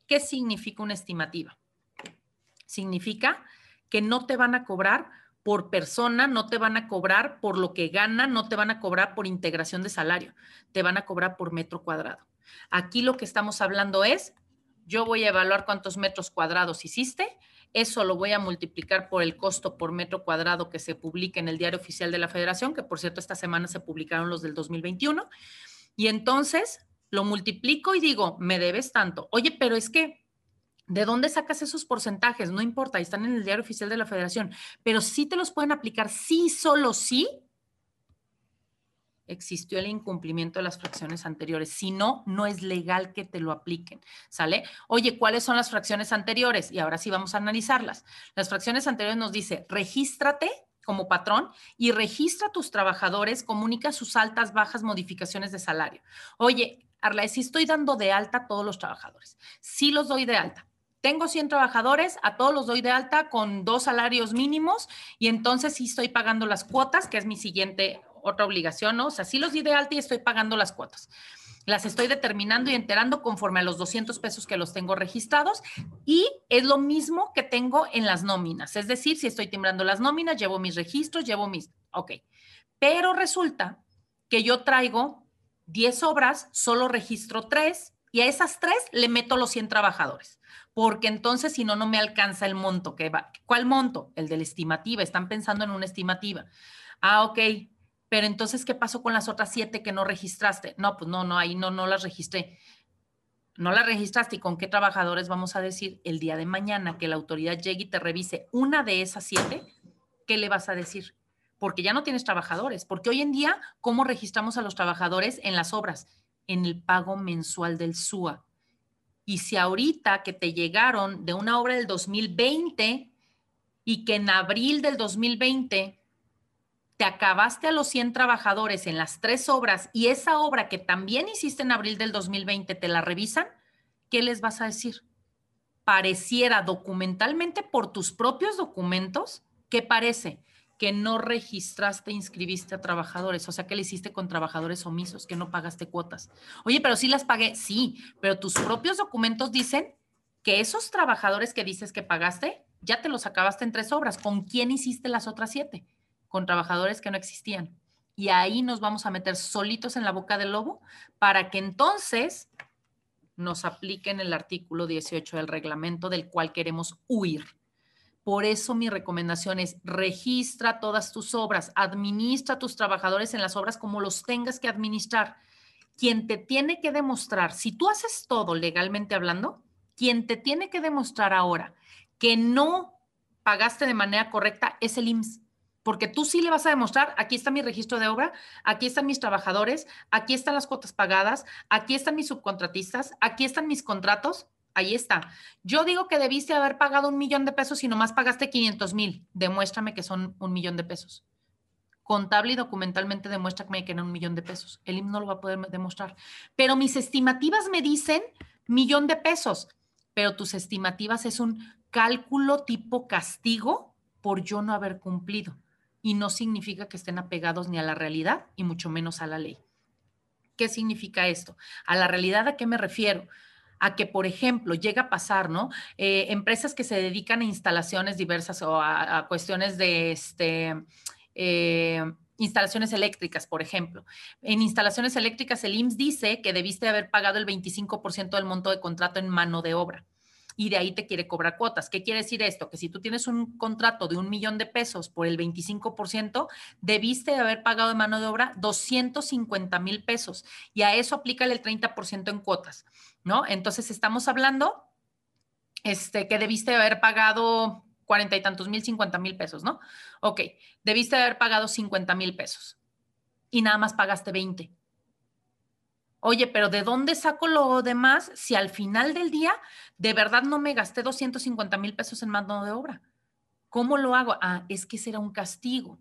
¿Qué significa una estimativa? Significa que no te van a cobrar por persona, no te van a cobrar por lo que gana, no te van a cobrar por integración de salario, te van a cobrar por metro cuadrado. Aquí lo que estamos hablando es, yo voy a evaluar cuántos metros cuadrados hiciste, eso lo voy a multiplicar por el costo por metro cuadrado que se publica en el Diario Oficial de la Federación, que por cierto esta semana se publicaron los del 2021, y entonces lo multiplico y digo, me debes tanto. Oye, pero es que ¿De dónde sacas esos porcentajes? No importa, están en el diario oficial de la federación, pero sí te los pueden aplicar, sí, solo sí existió el incumplimiento de las fracciones anteriores. Si no, no es legal que te lo apliquen, ¿sale? Oye, ¿cuáles son las fracciones anteriores? Y ahora sí vamos a analizarlas. Las fracciones anteriores nos dice, regístrate como patrón y registra a tus trabajadores, comunica sus altas, bajas modificaciones de salario. Oye, Arla, si estoy dando de alta a todos los trabajadores, sí los doy de alta, tengo 100 trabajadores, a todos los doy de alta con dos salarios mínimos y entonces sí estoy pagando las cuotas, que es mi siguiente otra obligación, ¿no? O sea, sí los di de alta y estoy pagando las cuotas. Las estoy determinando y enterando conforme a los 200 pesos que los tengo registrados y es lo mismo que tengo en las nóminas. Es decir, si estoy timbrando las nóminas, llevo mis registros, llevo mis... Ok. Pero resulta que yo traigo 10 obras, solo registro 3 y a esas 3 le meto los 100 trabajadores porque entonces si no, no me alcanza el monto que va. ¿Cuál monto? El de la estimativa. Están pensando en una estimativa. Ah, ok. Pero entonces, ¿qué pasó con las otras siete que no registraste? No, pues no, no, ahí no, no las registré. No las registraste. ¿Y con qué trabajadores vamos a decir el día de mañana que la autoridad llegue y te revise una de esas siete? ¿Qué le vas a decir? Porque ya no tienes trabajadores. Porque hoy en día, ¿cómo registramos a los trabajadores en las obras? En el pago mensual del SUA. Y si ahorita que te llegaron de una obra del 2020 y que en abril del 2020 te acabaste a los 100 trabajadores en las tres obras y esa obra que también hiciste en abril del 2020 te la revisan, ¿qué les vas a decir? Pareciera documentalmente por tus propios documentos que parece que no registraste, inscribiste a trabajadores, o sea, que le hiciste con trabajadores omisos, que no pagaste cuotas. Oye, pero sí las pagué, sí, pero tus propios documentos dicen que esos trabajadores que dices que pagaste, ya te los acabaste en tres obras. ¿Con quién hiciste las otras siete? Con trabajadores que no existían. Y ahí nos vamos a meter solitos en la boca del lobo para que entonces nos apliquen el artículo 18 del reglamento del cual queremos huir. Por eso mi recomendación es registra todas tus obras, administra a tus trabajadores en las obras como los tengas que administrar. Quien te tiene que demostrar, si tú haces todo legalmente hablando, quien te tiene que demostrar ahora que no pagaste de manera correcta es el IMSS. Porque tú sí le vas a demostrar, aquí está mi registro de obra, aquí están mis trabajadores, aquí están las cuotas pagadas, aquí están mis subcontratistas, aquí están mis contratos, ahí está. Yo digo que debiste haber pagado un millón de pesos y nomás pagaste 500 mil. Demuéstrame que son un millón de pesos. Contable y documentalmente demuéstrame que eran un millón de pesos. El IMSS no lo va a poder demostrar. Pero mis estimativas me dicen millón de pesos pero tus estimativas es un cálculo tipo castigo por yo no haber cumplido y no significa que estén apegados ni a la realidad y mucho menos a la ley. ¿Qué significa esto? A la realidad a qué me refiero? A que, por ejemplo, llega a pasar, ¿no? Eh, empresas que se dedican a instalaciones diversas o a, cuestiones de este. Eh, instalaciones eléctricas, por ejemplo. En instalaciones eléctricas, el IMSS dice que debiste haber pagado el 25% del monto de contrato en mano de obra y de ahí te quiere cobrar cuotas. ¿Qué quiere decir esto? Que si tú tienes un contrato de un millón de pesos por el 25%, debiste haber pagado en mano de obra 250 mil pesos y a eso aplica el 30% en cuotas, ¿no? Entonces estamos hablando este, que debiste haber pagado cuarenta y tantos mil, cincuenta mil pesos, ¿no? Ok, debiste haber pagado cincuenta mil pesos y nada más pagaste 20. Oye, pero ¿de dónde saco lo demás si al final del día de verdad no me gasté 250 mil pesos en mano de obra? ¿Cómo lo hago? Ah, es que será un castigo.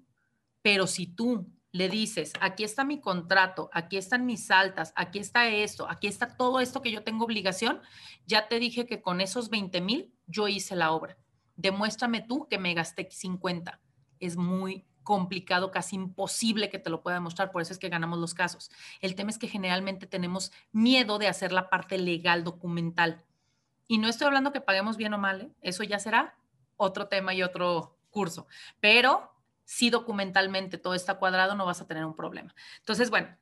Pero si tú le dices, aquí está mi contrato, aquí están mis altas, aquí está esto, aquí está todo esto que yo tengo obligación, ya te dije que con esos 20 mil yo hice la obra demuéstrame tú que me gasté 50. Es muy complicado, casi imposible que te lo pueda demostrar, por eso es que ganamos los casos. El tema es que generalmente tenemos miedo de hacer la parte legal documental. Y no estoy hablando que paguemos bien o mal, ¿eh? eso ya será otro tema y otro curso, pero si documentalmente todo está cuadrado, no vas a tener un problema. Entonces, bueno,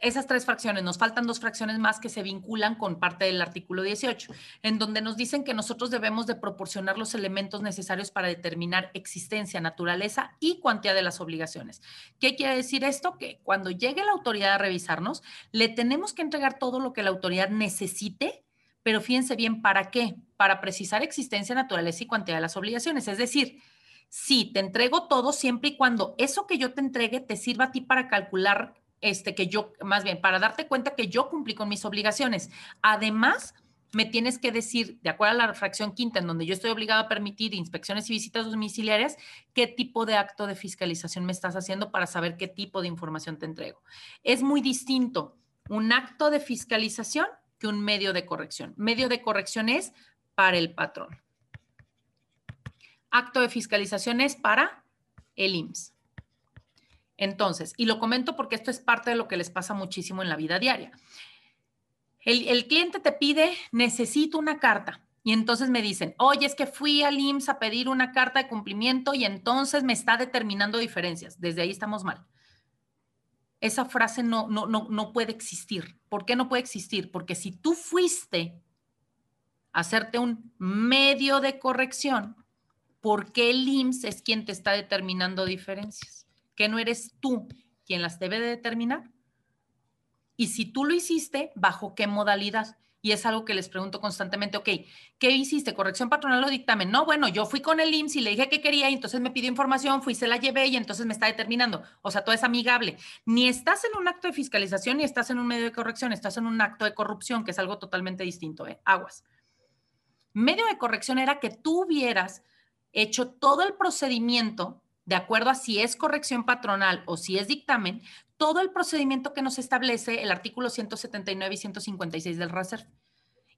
esas tres fracciones, nos faltan dos fracciones más que se vinculan con parte del artículo 18, en donde nos dicen que nosotros debemos de proporcionar los elementos necesarios para determinar existencia, naturaleza y cuantía de las obligaciones. ¿Qué quiere decir esto? Que cuando llegue la autoridad a revisarnos, le tenemos que entregar todo lo que la autoridad necesite, pero fíjense bien, ¿para qué? Para precisar existencia, naturaleza y cuantía de las obligaciones. Es decir, sí, te entrego todo siempre y cuando eso que yo te entregue te sirva a ti para calcular este, que yo, más bien, para darte cuenta que yo cumplí con mis obligaciones. Además, me tienes que decir, de acuerdo a la fracción quinta, en donde yo estoy obligado a permitir inspecciones y visitas domiciliarias, qué tipo de acto de fiscalización me estás haciendo para saber qué tipo de información te entrego. Es muy distinto un acto de fiscalización que un medio de corrección. Medio de corrección es para el patrón. Acto de fiscalización es para el IMSS. Entonces, y lo comento porque esto es parte de lo que les pasa muchísimo en la vida diaria. El, cliente te pide, necesito una carta. Y entonces me dicen, oye, es que fui al IMSS a pedir una carta de cumplimiento y entonces me está determinando diferencias. Desde ahí estamos mal. Esa frase no, no, no, no puede existir. ¿Por qué no puede existir? Porque si tú fuiste a hacerte un medio de corrección, ¿por qué el IMSS es quien te está determinando diferencias? Que no eres tú quien las debe de determinar. Y si tú lo hiciste, ¿bajo qué modalidad? Y es algo que les pregunto constantemente, ok, ¿qué hiciste? ¿Corrección patronal o dictamen? No, bueno, yo fui con el IMSS y le dije que quería y entonces me pidió información, fui, se la llevé y entonces me está determinando. O sea, todo es amigable. Ni estás en un acto de fiscalización ni estás en un medio de corrección, estás en un acto de corrupción, que es algo totalmente distinto, ¿eh? Aguas. Medio de corrección era que tú hubieras hecho todo el procedimiento de acuerdo a si es corrección patronal o si es dictamen, todo el procedimiento que nos establece el artículo 179 y 156 del RASER.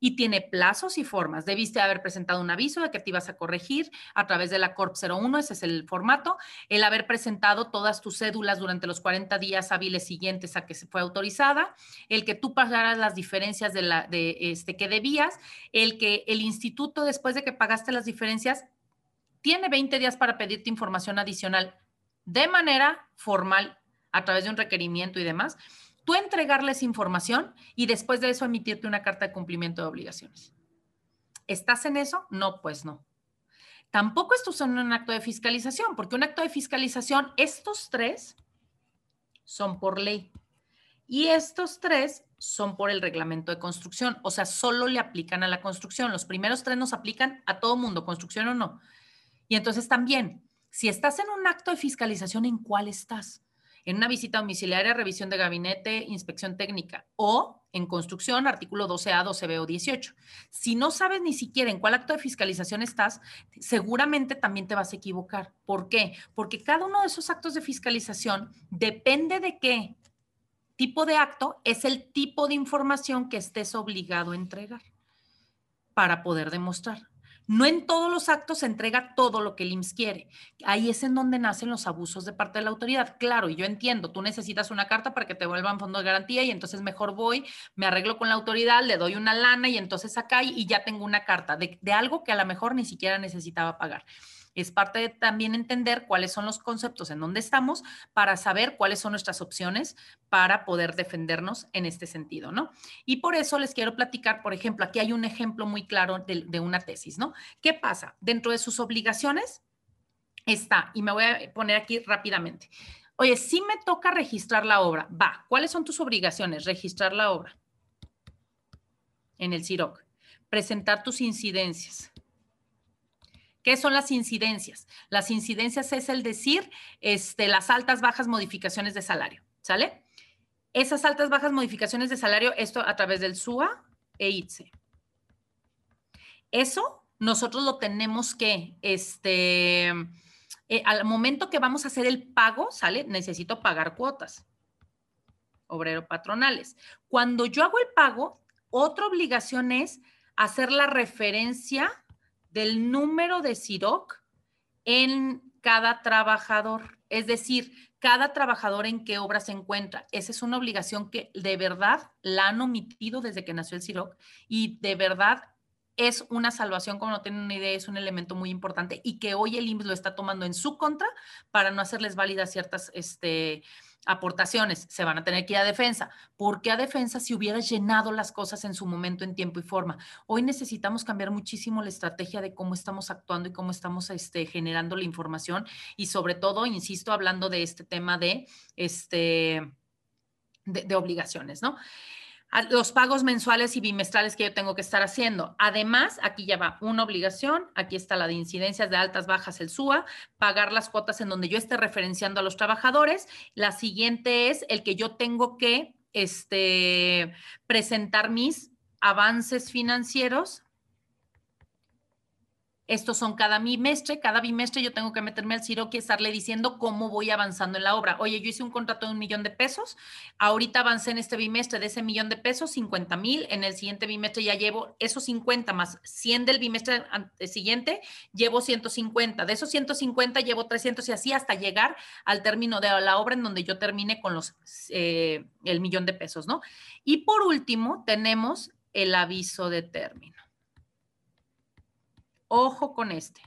y tiene plazos y formas. Debiste haber presentado un aviso de que te ibas a corregir a través de la Corp 01, ese es el formato, el haber presentado todas tus cédulas durante los 40 días hábiles siguientes a que se fue autorizada, el que tú pagaras las diferencias de, la, de este, que debías, el que el instituto después de que pagaste las diferencias tiene 20 días para pedirte información adicional de manera formal a través de un requerimiento y demás tú entregarles información y después de eso emitirte una carta de cumplimiento de obligaciones. ¿Estás en eso? No, pues no. Tampoco estás en un acto de fiscalización, porque un acto de fiscalización, estos tres son por ley y estos tres son por el reglamento de construcción, o sea, solo le aplican a la construcción. Los primeros tres nos aplican a todo mundo, construcción o no. Y entonces también, si estás en un acto de fiscalización, ¿en cuál estás? en una visita domiciliaria, revisión de gabinete, inspección técnica o en construcción, artículo 12A, 12B o 18. Si no sabes ni siquiera en cuál acto de fiscalización estás, seguramente también te vas a equivocar. ¿Por qué? Porque cada uno de esos actos de fiscalización depende de qué tipo de acto es el tipo de información que estés obligado a entregar para poder demostrar. No en todos los actos se entrega todo lo que el IMSS quiere. Ahí es en donde nacen los abusos de parte de la autoridad. Claro, y yo entiendo, tú necesitas una carta para que te vuelvan fondo de garantía y entonces mejor voy, me arreglo con la autoridad, le doy una lana y entonces acá y, ya tengo una carta de, de algo que a lo mejor ni siquiera necesitaba pagar. Es parte de también entender cuáles son los conceptos en donde estamos para saber cuáles son nuestras opciones para poder defendernos en este sentido, ¿no? Y por eso les quiero platicar, por ejemplo, aquí hay un ejemplo muy claro de, una tesis, ¿no? ¿Qué pasa? Dentro de sus obligaciones está, y me voy a poner aquí rápidamente. Oye, si me toca registrar la obra, va, ¿cuáles son tus obligaciones? Registrar la obra en el CIROC, presentar tus incidencias, ¿Qué son las incidencias? Las incidencias es el decir este, las altas, bajas modificaciones de salario, ¿sale? Esas altas, bajas modificaciones de salario, esto a través del SUA e ITSE. Eso nosotros lo tenemos que, este, eh, al momento que vamos a hacer el pago, ¿sale? Necesito pagar cuotas obrero patronales. Cuando yo hago el pago, otra obligación es hacer la referencia del número de CIROC en cada trabajador. Es decir, cada trabajador en qué obra se encuentra. Esa es una obligación que de verdad la han omitido desde que nació el CIROC y de verdad es una salvación, como no tienen una idea, es un elemento muy importante y que hoy el IMSS lo está tomando en su contra para no hacerles válidas ciertas este, aportaciones, se van a tener que ir a defensa. ¿Por qué a defensa si hubieras llenado las cosas en su momento, en tiempo y forma? Hoy necesitamos cambiar muchísimo la estrategia de cómo estamos actuando y cómo estamos este, generando la información y sobre todo, insisto, hablando de este tema de, este, de obligaciones, ¿no? Los pagos mensuales y bimestrales que yo tengo que estar haciendo. Además, aquí ya va una obligación, aquí está la de incidencias de altas, bajas, el SUA, pagar las cuotas en donde yo esté referenciando a los trabajadores. La siguiente es el que yo tengo que este, presentar mis avances financieros estos son cada bimestre, cada bimestre yo tengo que meterme al CIROC y estarle diciendo cómo voy avanzando en la obra. Oye, yo hice un contrato de un millón de pesos, ahorita avancé en este bimestre de ese millón de pesos, 50 mil, en el siguiente bimestre ya llevo esos 50 más 100 del bimestre siguiente, llevo 150, de esos 150 llevo 300 y así hasta llegar al término de la obra en donde yo termine con los, eh, el millón de pesos, ¿no? Y por último, tenemos el aviso de término. Ojo con este.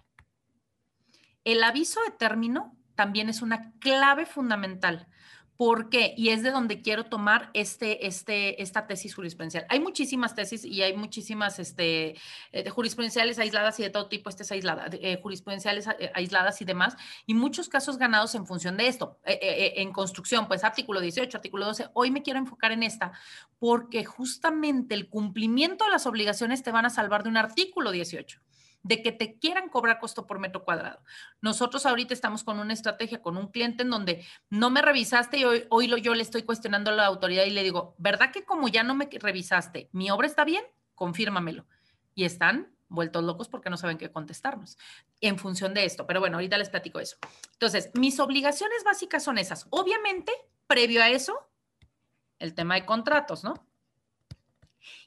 El aviso de término también es una clave fundamental. ¿Por qué? Y es de donde quiero tomar este, este, esta tesis jurisprudencial. Hay muchísimas tesis y hay muchísimas este, eh, jurisprudenciales aisladas y de todo tipo, es aislada, eh, jurisprudenciales eh, aisladas y demás, y muchos casos ganados en función de esto. en construcción, pues artículo 18, artículo 12. Hoy me quiero enfocar en esta porque justamente el cumplimiento de las obligaciones te van a salvar de un artículo 18 de que te quieran cobrar costo por metro cuadrado. Nosotros ahorita estamos con una estrategia con un cliente en donde no me revisaste y hoy, hoy yo le estoy cuestionando a la autoridad y le digo, ¿verdad que como ya no me revisaste, mi obra está bien? Confírmamelo. Y están vueltos locos porque no saben qué contestarnos en función de esto. Pero bueno, ahorita les platico eso. Entonces, mis obligaciones básicas son esas. Obviamente, previo a eso, el tema de contratos, ¿no?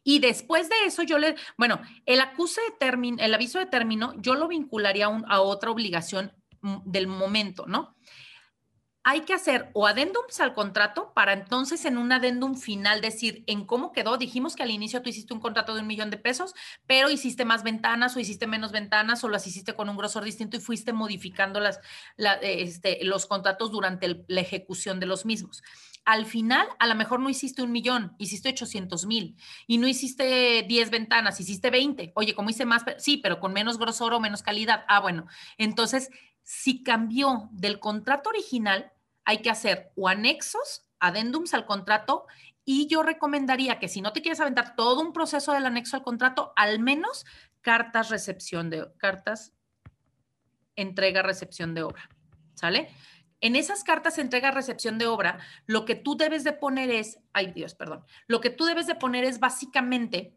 Y después de eso, yo le, bueno, el acuse de el aviso de término, yo lo vincularía a, otra obligación mm, del momento, ¿no? hay que hacer o adendums al contrato para entonces en un adendum final decir en cómo quedó. Dijimos que al inicio tú hiciste un contrato de un millón de pesos, pero hiciste más ventanas o hiciste menos ventanas o las hiciste con un grosor distinto y fuiste modificando este, los contratos durante la ejecución de los mismos al final a lo mejor no hiciste un millón, hiciste 800 mil y no hiciste 10 ventanas, hiciste 20. Oye, como hice más, sí, pero con menos grosor o menos calidad. Ah, bueno, entonces si cambió del contrato original, hay que hacer o anexos, adendums al contrato y yo recomendaría que si no te quieres aventar todo un proceso del anexo al contrato, al menos cartas recepción de cartas entrega recepción de obra, ¿sale? En esas cartas entrega-recepción de obra, lo que tú debes de poner es, ay Dios, perdón, lo que tú debes de poner es básicamente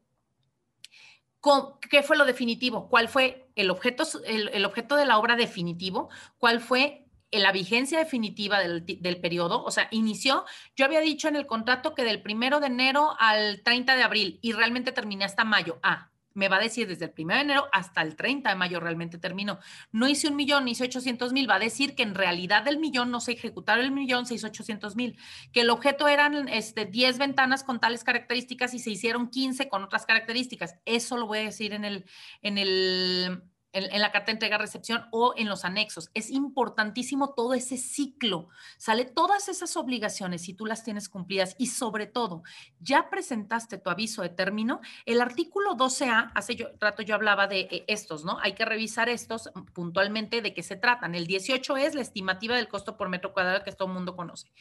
qué fue lo definitivo, cuál fue el objeto, el, objeto de la obra definitivo, cuál fue la vigencia definitiva del, del, periodo, o sea, inició, yo había dicho en el contrato que del primero de enero al 30 de abril y realmente terminé hasta mayo. Ah, me va a decir desde el 1 de enero hasta el 30 de mayo realmente terminó. No hice un millón, hice 800 mil, va a decir que en realidad del millón no se ejecutaron el millón, se hizo 800 mil, que el objeto eran este, 10 ventanas con tales características y se hicieron 15 con otras características. Eso lo voy a decir en el, en el en, la carta de entrega-recepción o en los anexos. Es importantísimo todo ese ciclo. Sale todas esas obligaciones si tú las tienes cumplidas y sobre todo, ya presentaste tu aviso de término. El artículo 12A, hace yo, rato yo hablaba de eh, estos, ¿no? Hay que revisar estos puntualmente de qué se tratan. El 18 es la estimativa del costo por metro cuadrado que todo el mundo conoce.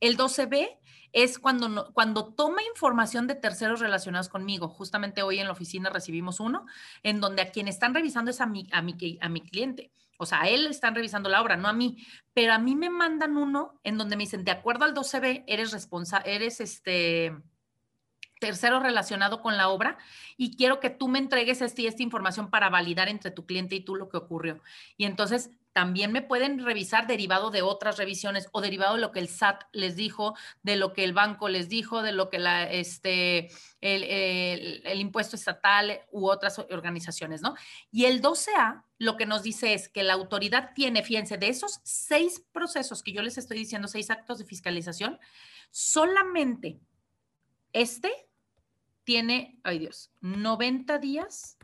El 12B es cuando, cuando toma información de terceros relacionados conmigo. Justamente hoy en la oficina recibimos uno en donde a quien están revisando es a mi, mi, cliente. O sea, a él están revisando la obra, no a mí. Pero a mí me mandan uno en donde me dicen, de acuerdo al 12B, eres responsable, eres este tercero relacionado con la obra y quiero que tú me entregues esta esta información para validar entre tu cliente y tú lo que ocurrió. Y entonces también me pueden revisar derivado de otras revisiones o derivado de lo que el SAT les dijo, de lo que el banco les dijo, de lo que la, este, el, el, impuesto estatal u otras organizaciones, ¿no? Y el 12A lo que nos dice es que la autoridad tiene, fíjense, de esos seis procesos que yo les estoy diciendo, seis actos de fiscalización, solamente este tiene, ay Dios, 90 días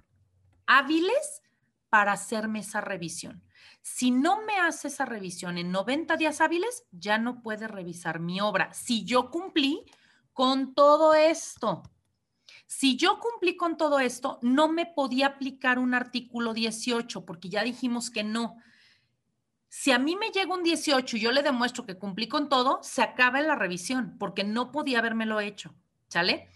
hábiles para hacerme esa revisión. Si no me hace esa revisión en 90 días hábiles, ya no puede revisar mi obra. Si yo cumplí con todo esto, si yo cumplí con todo esto, no me podía aplicar un artículo 18 porque ya dijimos que no. Si a mí me llega un 18 y yo le demuestro que cumplí con todo, se acaba la revisión porque no podía habérmelo hecho. ¿Sale?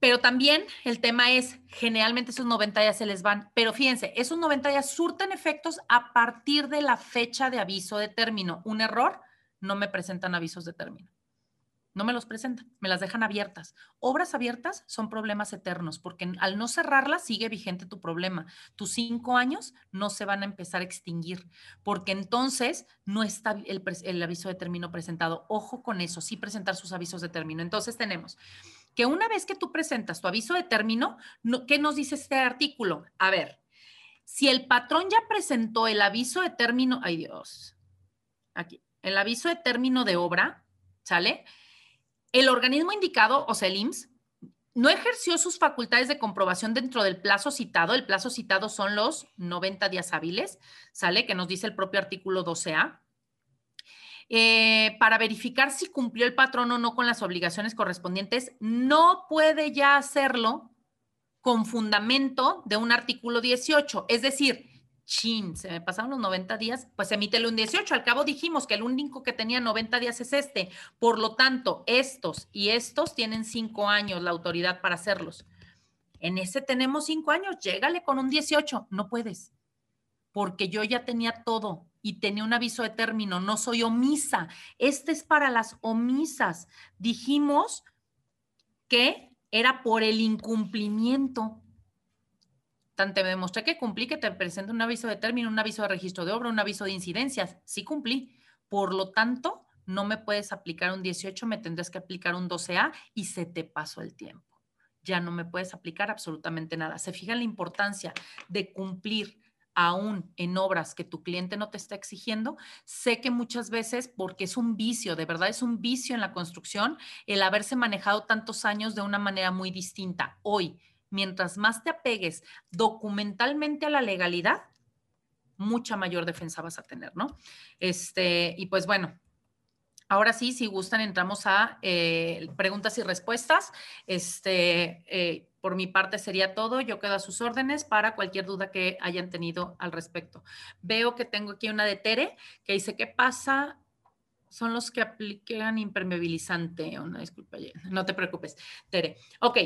Pero también el tema es, generalmente esos 90 días se les van, pero fíjense, esos 90 días surten efectos a partir de la fecha de aviso de término. Un error, no me presentan avisos de término. No me los presentan, me las dejan abiertas. Obras abiertas son problemas eternos, porque al no cerrarlas sigue vigente tu problema. Tus cinco años no se van a empezar a extinguir, porque entonces no está el, el aviso de término presentado. Ojo con eso, sí presentar sus avisos de término. Entonces tenemos que una vez que tú presentas tu aviso de término, ¿qué nos dice este artículo? A ver, si el patrón ya presentó el aviso de término, ay Dios, aquí, el aviso de término de obra, ¿sale? El organismo indicado, o sea, el IMSS, no ejerció sus facultades de comprobación dentro del plazo citado. El plazo citado son los 90 días hábiles, ¿sale? Que nos dice el propio artículo 12A. Eh, para verificar si cumplió el patrón o no con las obligaciones correspondientes, no puede ya hacerlo con fundamento de un artículo 18. Es decir, chin, se me pasaron los 90 días, pues emítele un 18. Al cabo dijimos que el único que tenía 90 días es este. Por lo tanto, estos y estos tienen cinco años la autoridad para hacerlos. En ese tenemos cinco años, llégale con un 18. No puedes, porque yo ya tenía todo y tenía un aviso de término, no soy omisa. Este es para las omisas. Dijimos que era por el incumplimiento. Tanto me demostré que cumplí que te presento un aviso de término, un aviso de registro de obra, un aviso de incidencias. Sí cumplí. Por lo tanto, no me puedes aplicar un 18, me tendrás que aplicar un 12A y se te pasó el tiempo ya no me puedes aplicar absolutamente nada. Se fija la importancia de cumplir aún en obras que tu cliente no te está exigiendo, sé que muchas veces, porque es un vicio, de verdad es un vicio en la construcción, el haberse manejado tantos años de una manera muy distinta. Hoy, mientras más te apegues documentalmente a la legalidad, mucha mayor defensa vas a tener, ¿no? Este, y pues bueno, Ahora sí, si gustan, entramos a eh, preguntas y respuestas. Este, eh, por mi parte sería todo. Yo quedo a sus órdenes para cualquier duda que hayan tenido al respecto. Veo que tengo aquí una de Tere que dice, ¿qué pasa? Son los que aplican impermeabilizante. Una disculpa, no te preocupes, Tere. Ok,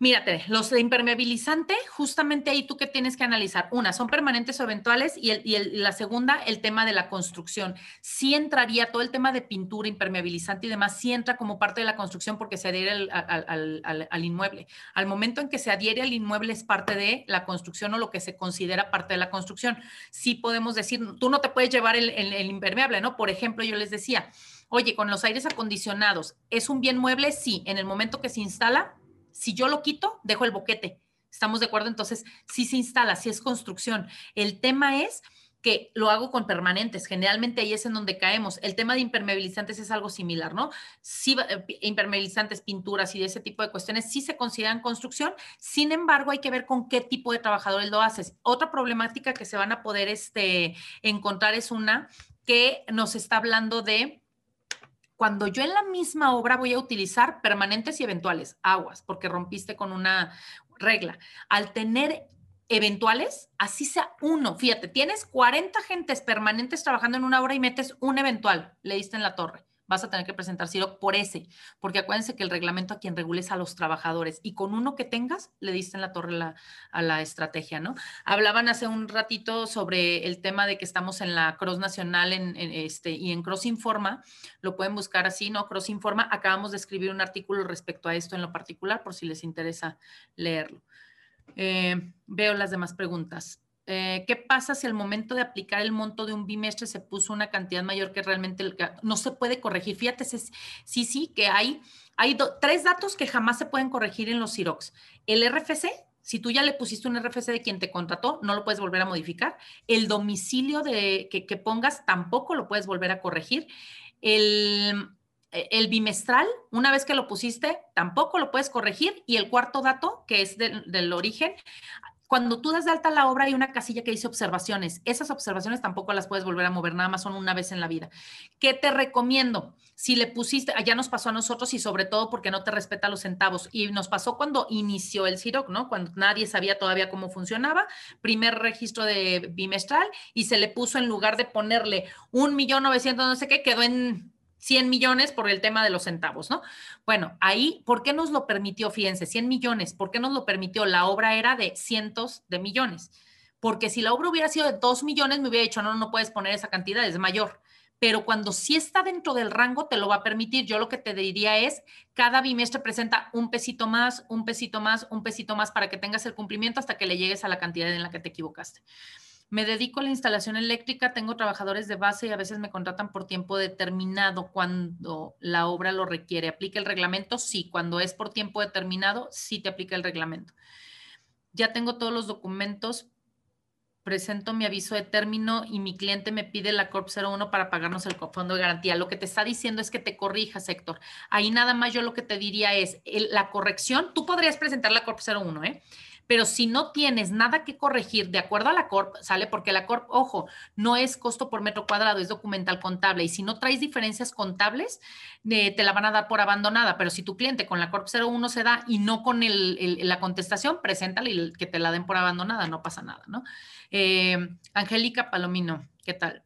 Mírate, los de impermeabilizante, justamente ahí tú que tienes que analizar. Una, son permanentes o eventuales y, la segunda, el tema de la construcción. Sí entraría todo el tema de pintura, impermeabilizante y demás, sí entra como parte de la construcción porque se adhiere al, inmueble. Al momento en que se adhiere al inmueble es parte de la construcción o lo que se considera parte de la construcción. Sí podemos decir, tú no te puedes llevar el, el impermeable, ¿no? Por ejemplo, yo les decía, oye, con los aires acondicionados, ¿es un bien mueble? Sí, en el momento que se instala, si yo lo quito, dejo el boquete. ¿Estamos de acuerdo? Entonces, sí se instala, sí es construcción. El tema es que lo hago con permanentes. Generalmente ahí es en donde caemos. El tema de impermeabilizantes es algo similar, ¿no? Sí, eh, impermeabilizantes, pinturas y de ese tipo de cuestiones sí se consideran construcción. Sin embargo, hay que ver con qué tipo de trabajadores lo haces. Otra problemática que se van a poder este, encontrar es una que nos está hablando de cuando yo en la misma obra voy a utilizar permanentes y eventuales, aguas, porque rompiste con una regla. Al tener eventuales, así sea uno, fíjate, tienes 40 gentes permanentes trabajando en una obra y metes un eventual, le diste en la torre vas a tener que presentar CIROC por ese, porque acuérdense que el reglamento a quien regule es a los trabajadores y con uno que tengas le diste en la torre a la estrategia, ¿no? Hablaban hace un ratito sobre el tema de que estamos en la Cross Nacional en, este, y en Cross Informa, lo pueden buscar así, ¿no? Cross Informa, acabamos de escribir un artículo respecto a esto en lo particular por si les interesa leerlo. Eh, veo las demás preguntas. Eh, ¿Qué pasa si al momento de aplicar el monto de un bimestre se puso una cantidad mayor que realmente no se puede corregir? Fíjate, sí, sí, que hay, hay tres datos que jamás se pueden corregir en los CIROX. El RFC, si tú ya le pusiste un RFC de quien te contrató, no lo puedes volver a modificar. El domicilio de, que, pongas tampoco lo puedes volver a corregir. El, el bimestral, una vez que lo pusiste, tampoco lo puedes corregir. Y el cuarto dato, que es del origen, cuando tú das de alta la obra hay una casilla que dice observaciones. Esas observaciones tampoco las puedes volver a mover, nada más son una vez en la vida. ¿Qué te recomiendo? Si le pusiste, allá nos pasó a nosotros y sobre todo porque no te respeta los centavos. Y nos pasó cuando inició el CIROC, ¿no? Cuando nadie sabía todavía cómo funcionaba. Primer registro de bimestral y se le puso en lugar de ponerle un millón novecientos, no sé qué, quedó en 100 millones por el tema de los centavos, ¿no? Bueno, ahí, ¿por qué nos lo permitió? Fíjense, 100 millones, ¿por qué nos lo permitió? La obra era de cientos de millones. Porque si la obra hubiera sido de 2 millones, me hubiera dicho, no, no puedes poner esa cantidad, es mayor. Pero cuando sí está dentro del rango, te lo va a permitir. Yo lo que te diría es, cada bimestre presenta un pesito más, un pesito más, un pesito más para que tengas el cumplimiento hasta que le llegues a la cantidad en la que te equivocaste. Me dedico a la instalación eléctrica, tengo trabajadores de base y a veces me contratan por tiempo determinado cuando la obra lo requiere. ¿Aplica el reglamento? Sí. Cuando es por tiempo determinado, sí te aplica el reglamento. Ya tengo todos los documentos, presento mi aviso de término y mi cliente me pide la CORP 01 para pagarnos el fondo de garantía. Lo que te está diciendo es que te corrijas, Héctor. Ahí nada más yo lo que te diría es la corrección. Tú podrías presentar la CORP 01, ¿eh? Pero si no tienes nada que corregir de acuerdo a la CORP, sale porque la CORP, ojo, no es costo por metro cuadrado, es documental contable. Y si no traes diferencias contables, eh, te la van a dar por abandonada. Pero si tu cliente con la CORP 01 se da y no con la contestación, preséntale y que te la den por abandonada, no pasa nada, ¿no? Eh, Angélica Palomino, ¿qué tal?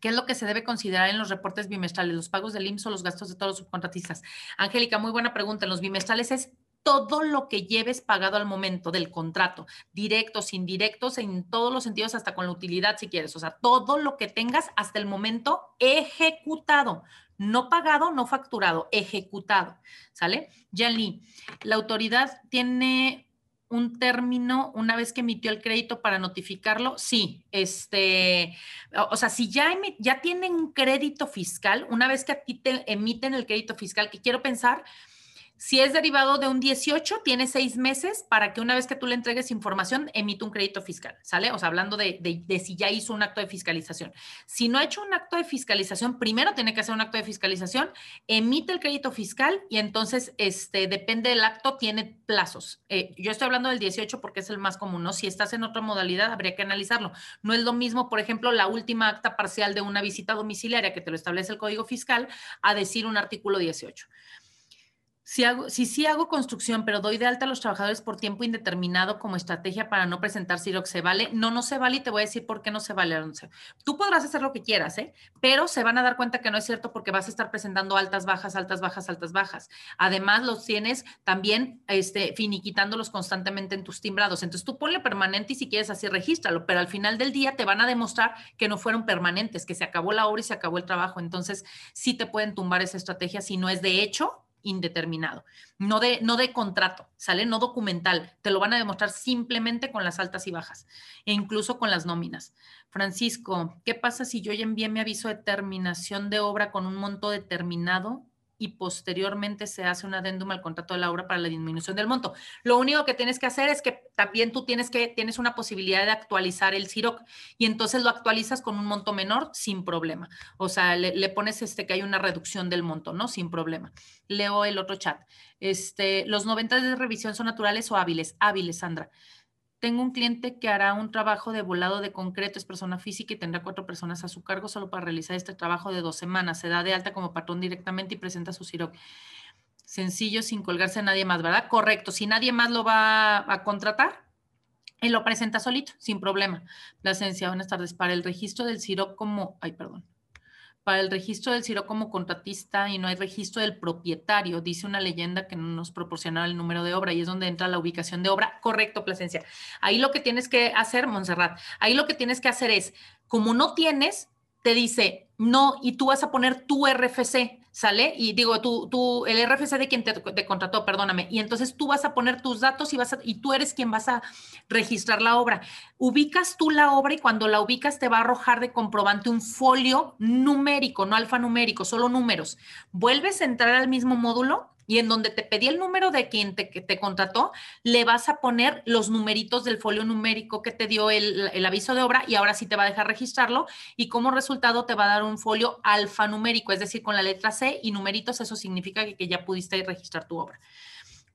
¿Qué es lo que se debe considerar en los reportes bimestrales? ¿Los pagos del IMSS o los gastos de todos los subcontratistas? Angélica, muy buena pregunta. En los bimestrales es todo lo que lleves pagado al momento del contrato, directos, indirectos, en todos los sentidos, hasta con la utilidad si quieres, o sea, todo lo que tengas hasta el momento ejecutado, no pagado, no facturado, ejecutado, ¿sale? Lee, la autoridad tiene un término una vez que emitió el crédito para notificarlo? Sí, este, o sea, si ya, ya tienen un crédito fiscal, una vez que a ti te emiten el crédito fiscal, que quiero pensar Si es derivado de un 18, tiene seis meses para que una vez que tú le entregues información, emite un crédito fiscal, ¿sale? O sea, hablando de, de, si ya hizo un acto de fiscalización. Si no ha hecho un acto de fiscalización, primero tiene que hacer un acto de fiscalización, emite el crédito fiscal y entonces, este, depende del acto, tiene plazos. Eh, yo estoy hablando del 18 porque es el más común, ¿no? Si estás en otra modalidad, habría que analizarlo. No es lo mismo, por ejemplo, la última acta parcial de una visita domiciliaria que te lo establece el Código Fiscal a decir un artículo 18. Si, hago, si sí hago construcción, pero doy de alta a los trabajadores por tiempo indeterminado como estrategia para no presentar CIROC, ¿se vale? No, no se vale y te voy a decir por qué no se vale, Tú podrás hacer lo que quieras, ¿eh? Pero se van a dar cuenta que no es cierto porque vas a estar presentando altas, bajas, altas, bajas, altas, bajas. Además, los tienes también este, finiquitándolos constantemente en tus timbrados. Entonces, tú ponle permanente y si quieres así, regístralo, pero al final del día te van a demostrar que no fueron permanentes, que se acabó la obra y se acabó el trabajo. Entonces, sí te pueden tumbar esa estrategia si no es de hecho indeterminado, no de, no de contrato, ¿sale? No documental, te lo van a demostrar simplemente con las altas y bajas e incluso con las nóminas. Francisco, ¿qué pasa si yo ya envié mi aviso de terminación de obra con un monto determinado y posteriormente se hace un adendum al contrato de la obra para la disminución del monto. Lo único que tienes que hacer es que también tú tienes que tienes una posibilidad de actualizar el CIROC y entonces lo actualizas con un monto menor sin problema. O sea, le, pones este que hay una reducción del monto, ¿no? Sin problema. Leo el otro chat. Este, los 90 de revisión son naturales o hábiles. Hábiles, Sandra. Tengo un cliente que hará un trabajo de volado de concreto, es persona física y tendrá cuatro personas a su cargo solo para realizar este trabajo de dos semanas. Se da de alta como patrón directamente y presenta su CIROC. Sencillo, sin colgarse a nadie más, ¿verdad? Correcto. Si nadie más lo va a contratar, él lo presenta solito, sin problema. La esencia, buenas tardes. Para el registro del CIROC como, ay, perdón para el registro del CIRO como contratista y no hay registro del propietario, dice una leyenda que no nos proporciona el número de obra y es donde entra la ubicación de obra. Correcto, Plasencia. Ahí lo que tienes que hacer, Montserrat, ahí lo que tienes que hacer es, como no tienes, te dice, no, y tú vas a poner tu RFC, ¿sale? Y digo, tú, tú, el RFC de quien te, contrató, perdóname. Y entonces tú vas a poner tus datos y, vas y tú eres quien vas a registrar la obra. Ubicas tú la obra y cuando la ubicas te va a arrojar de comprobante un folio numérico, no alfanumérico, solo números. Vuelves a entrar al mismo módulo y en donde te pedí el número de quien te, te contrató, le vas a poner los numeritos del folio numérico que te dio el, el, aviso de obra y ahora sí te va a dejar registrarlo y como resultado te va a dar un folio alfanumérico, es decir, con la letra C y numeritos, eso significa que, que ya pudiste registrar tu obra.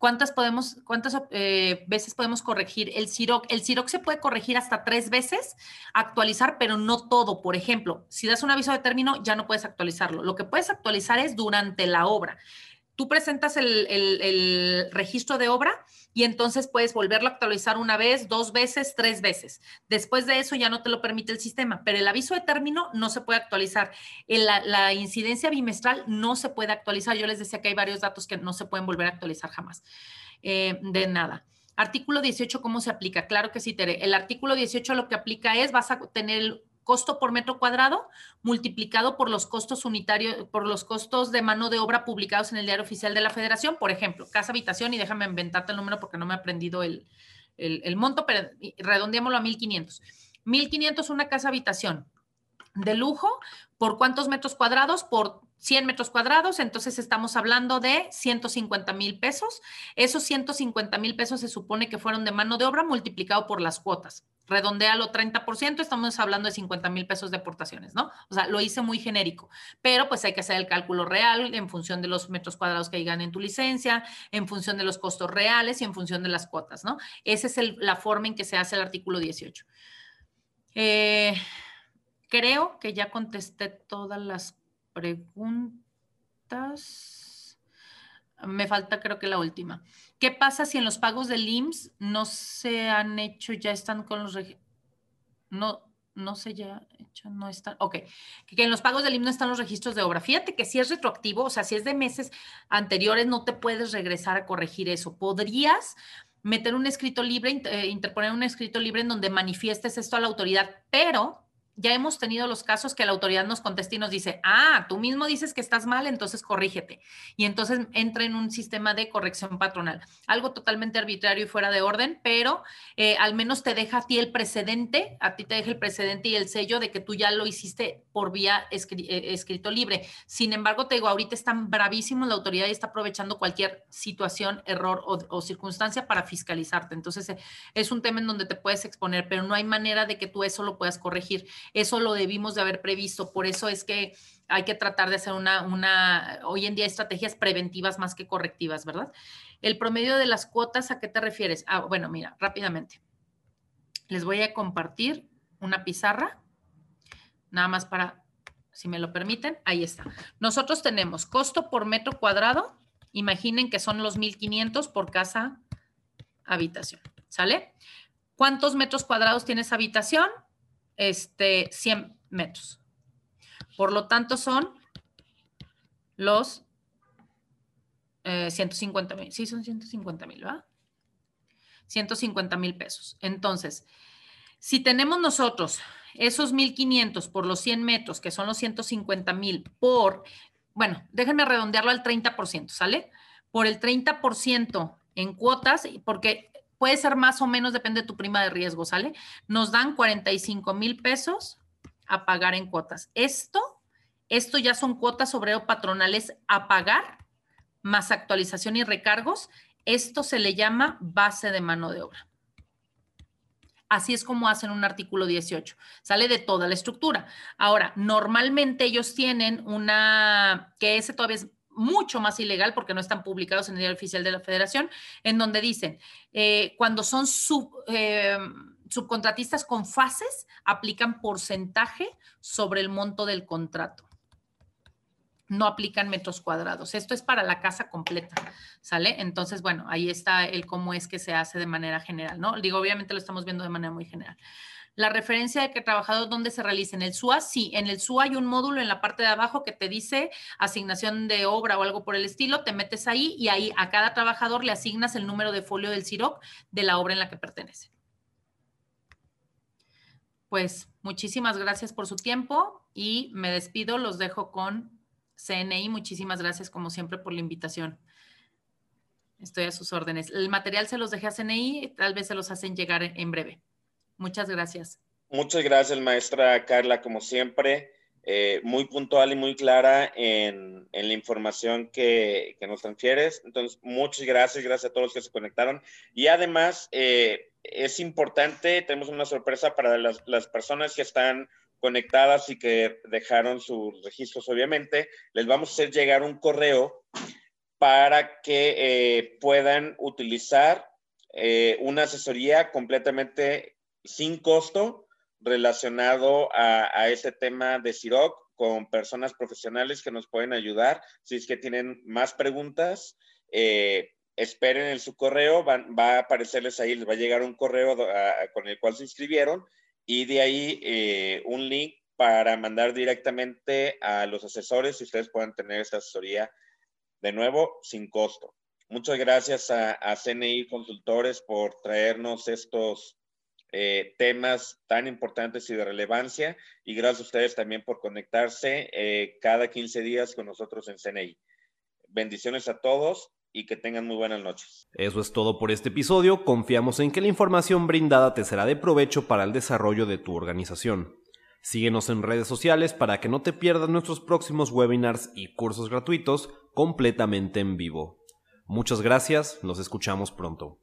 ¿Cuántas, podemos, cuántas eh, veces podemos corregir el CIROC? El CIROC se puede corregir hasta tres veces, actualizar, pero no todo. Por ejemplo, si das un aviso de término, ya no puedes actualizarlo. Lo que puedes actualizar es durante la obra tú presentas el, registro de obra y entonces puedes volverlo a actualizar una vez, dos veces, tres veces. Después de eso ya no te lo permite el sistema, pero el aviso de término no se puede actualizar. la, incidencia bimestral no se puede actualizar. Yo les decía que hay varios datos que no se pueden volver a actualizar jamás. Eh, de nada. Artículo 18, ¿cómo se aplica? Claro que sí, Tere. El artículo 18 lo que aplica es, vas a tener costo por metro cuadrado multiplicado por los costos unitarios, por los costos de mano de obra publicados en el diario oficial de la federación, por ejemplo, casa habitación, y déjame inventarte el número porque no me he aprendido el, el, monto, pero redondeémoslo a 1500. 1500 una casa habitación de lujo, ¿por cuántos metros cuadrados? Por 100 metros cuadrados, entonces estamos hablando de 150 mil pesos. Esos 150 mil pesos se supone que fueron de mano de obra multiplicado por las cuotas. Redondealo 30%, estamos hablando de 50 mil pesos de aportaciones, ¿no? O sea, lo hice muy genérico, pero pues hay que hacer el cálculo real en función de los metros cuadrados que digan en tu licencia, en función de los costos reales y en función de las cuotas, ¿no? Esa es la forma en que se hace el artículo 18. Eh, creo que ya contesté todas las preguntas. Me falta creo que la última. ¿Qué pasa si en los pagos del IMSS no se han hecho, ya están con los... No, no se ya hecho, no están. Ok, que, en los pagos del IMSS no están los registros de obra. Fíjate que si es retroactivo, o sea, si es de meses anteriores, no te puedes regresar a corregir eso. Podrías meter un escrito libre, eh, interponer un escrito libre en donde manifiestes esto a la autoridad, pero ya hemos tenido los casos que la autoridad nos contesta y nos dice, ah, tú mismo dices que estás mal, entonces corrígete. Y entonces entra en un sistema de corrección patronal. Algo totalmente arbitrario y fuera de orden, pero eh, al menos te deja a ti el precedente, a ti te deja el precedente y el sello de que tú ya lo hiciste por vía eh, escrito libre. Sin embargo, te digo, ahorita están bravísimos, la autoridad y está aprovechando cualquier situación, error o, circunstancia para fiscalizarte. Entonces, eh, es un tema en donde te puedes exponer, pero no hay manera de que tú eso lo puedas corregir eso lo debimos de haber previsto. Por eso es que hay que tratar de hacer una, una, hoy en día estrategias preventivas más que correctivas, ¿verdad? El promedio de las cuotas, ¿a qué te refieres? Ah, bueno, mira, rápidamente. Les voy a compartir una pizarra, nada más para, si me lo permiten, ahí está. Nosotros tenemos costo por metro cuadrado, imaginen que son los 1500 por casa habitación, ¿sale? ¿Cuántos metros cuadrados tiene esa habitación? Este, 100 metros. Por lo tanto, son los 150 eh, mil. Sí, son 150 mil, ¿va? 150 mil pesos. Entonces, si tenemos nosotros esos 1.500 por los 100 metros, que son los 150 mil, por, bueno, déjenme redondearlo al 30%, ¿sale? Por el 30% en cuotas, porque puede ser más o menos, depende de tu prima de riesgo, ¿sale? Nos dan 45 mil pesos a pagar en cuotas. Esto, esto ya son cuotas obrero patronales a pagar, más actualización y recargos. Esto se le llama base de mano de obra. Así es como hacen un artículo 18. Sale de toda la estructura. Ahora, normalmente ellos tienen una, que ese todavía es mucho más ilegal porque no están publicados en el diario oficial de la federación, en donde dicen, eh, cuando son eh, subcontratistas con fases, aplican porcentaje sobre el monto del contrato. No aplican metros cuadrados. Esto es para la casa completa, ¿sale? Entonces, bueno, ahí está el cómo es que se hace de manera general, ¿no? Digo, obviamente lo estamos viendo de manera muy general. La referencia de que trabajador, ¿dónde se realiza? En el SUA, sí. En el SUA hay un módulo en la parte de abajo que te dice asignación de obra o algo por el estilo. Te metes ahí y ahí a cada trabajador le asignas el número de folio del CIROC de la obra en la que pertenece. Pues muchísimas gracias por su tiempo y me despido. Los dejo con CNI. Muchísimas gracias como siempre por la invitación. Estoy a sus órdenes. El material se los dejé a CNI, tal vez se los hacen llegar en breve. Muchas gracias. Muchas gracias, maestra Carla, como siempre, eh, muy puntual y muy clara en, la información que, nos transfieres. Entonces, muchas gracias, gracias a todos los que se conectaron. Y además, eh, es importante, tenemos una sorpresa para las, personas que están conectadas y que dejaron sus registros, obviamente, les vamos a hacer llegar un correo para que eh, puedan utilizar una asesoría completamente sin costo relacionado a, ese tema de CIROC con personas profesionales que nos pueden ayudar. Si es que tienen más preguntas, eh, esperen en su correo, va a aparecerles ahí, les va a llegar un correo con el cual se inscribieron y de ahí eh, un link para mandar directamente a los asesores y ustedes puedan tener esta asesoría de nuevo sin costo. Muchas gracias a, a CNI Consultores por traernos estos eh, temas tan importantes y de relevancia. Y gracias a ustedes también por conectarse eh, cada 15 días con nosotros en CNI. Bendiciones a todos y que tengan muy buenas noches. Eso es todo por este episodio. Confiamos en que la información brindada te será de provecho para el desarrollo de tu organización. Síguenos en redes sociales para que no te pierdas nuestros próximos webinars y cursos gratuitos completamente en vivo. Muchas gracias, nos escuchamos pronto.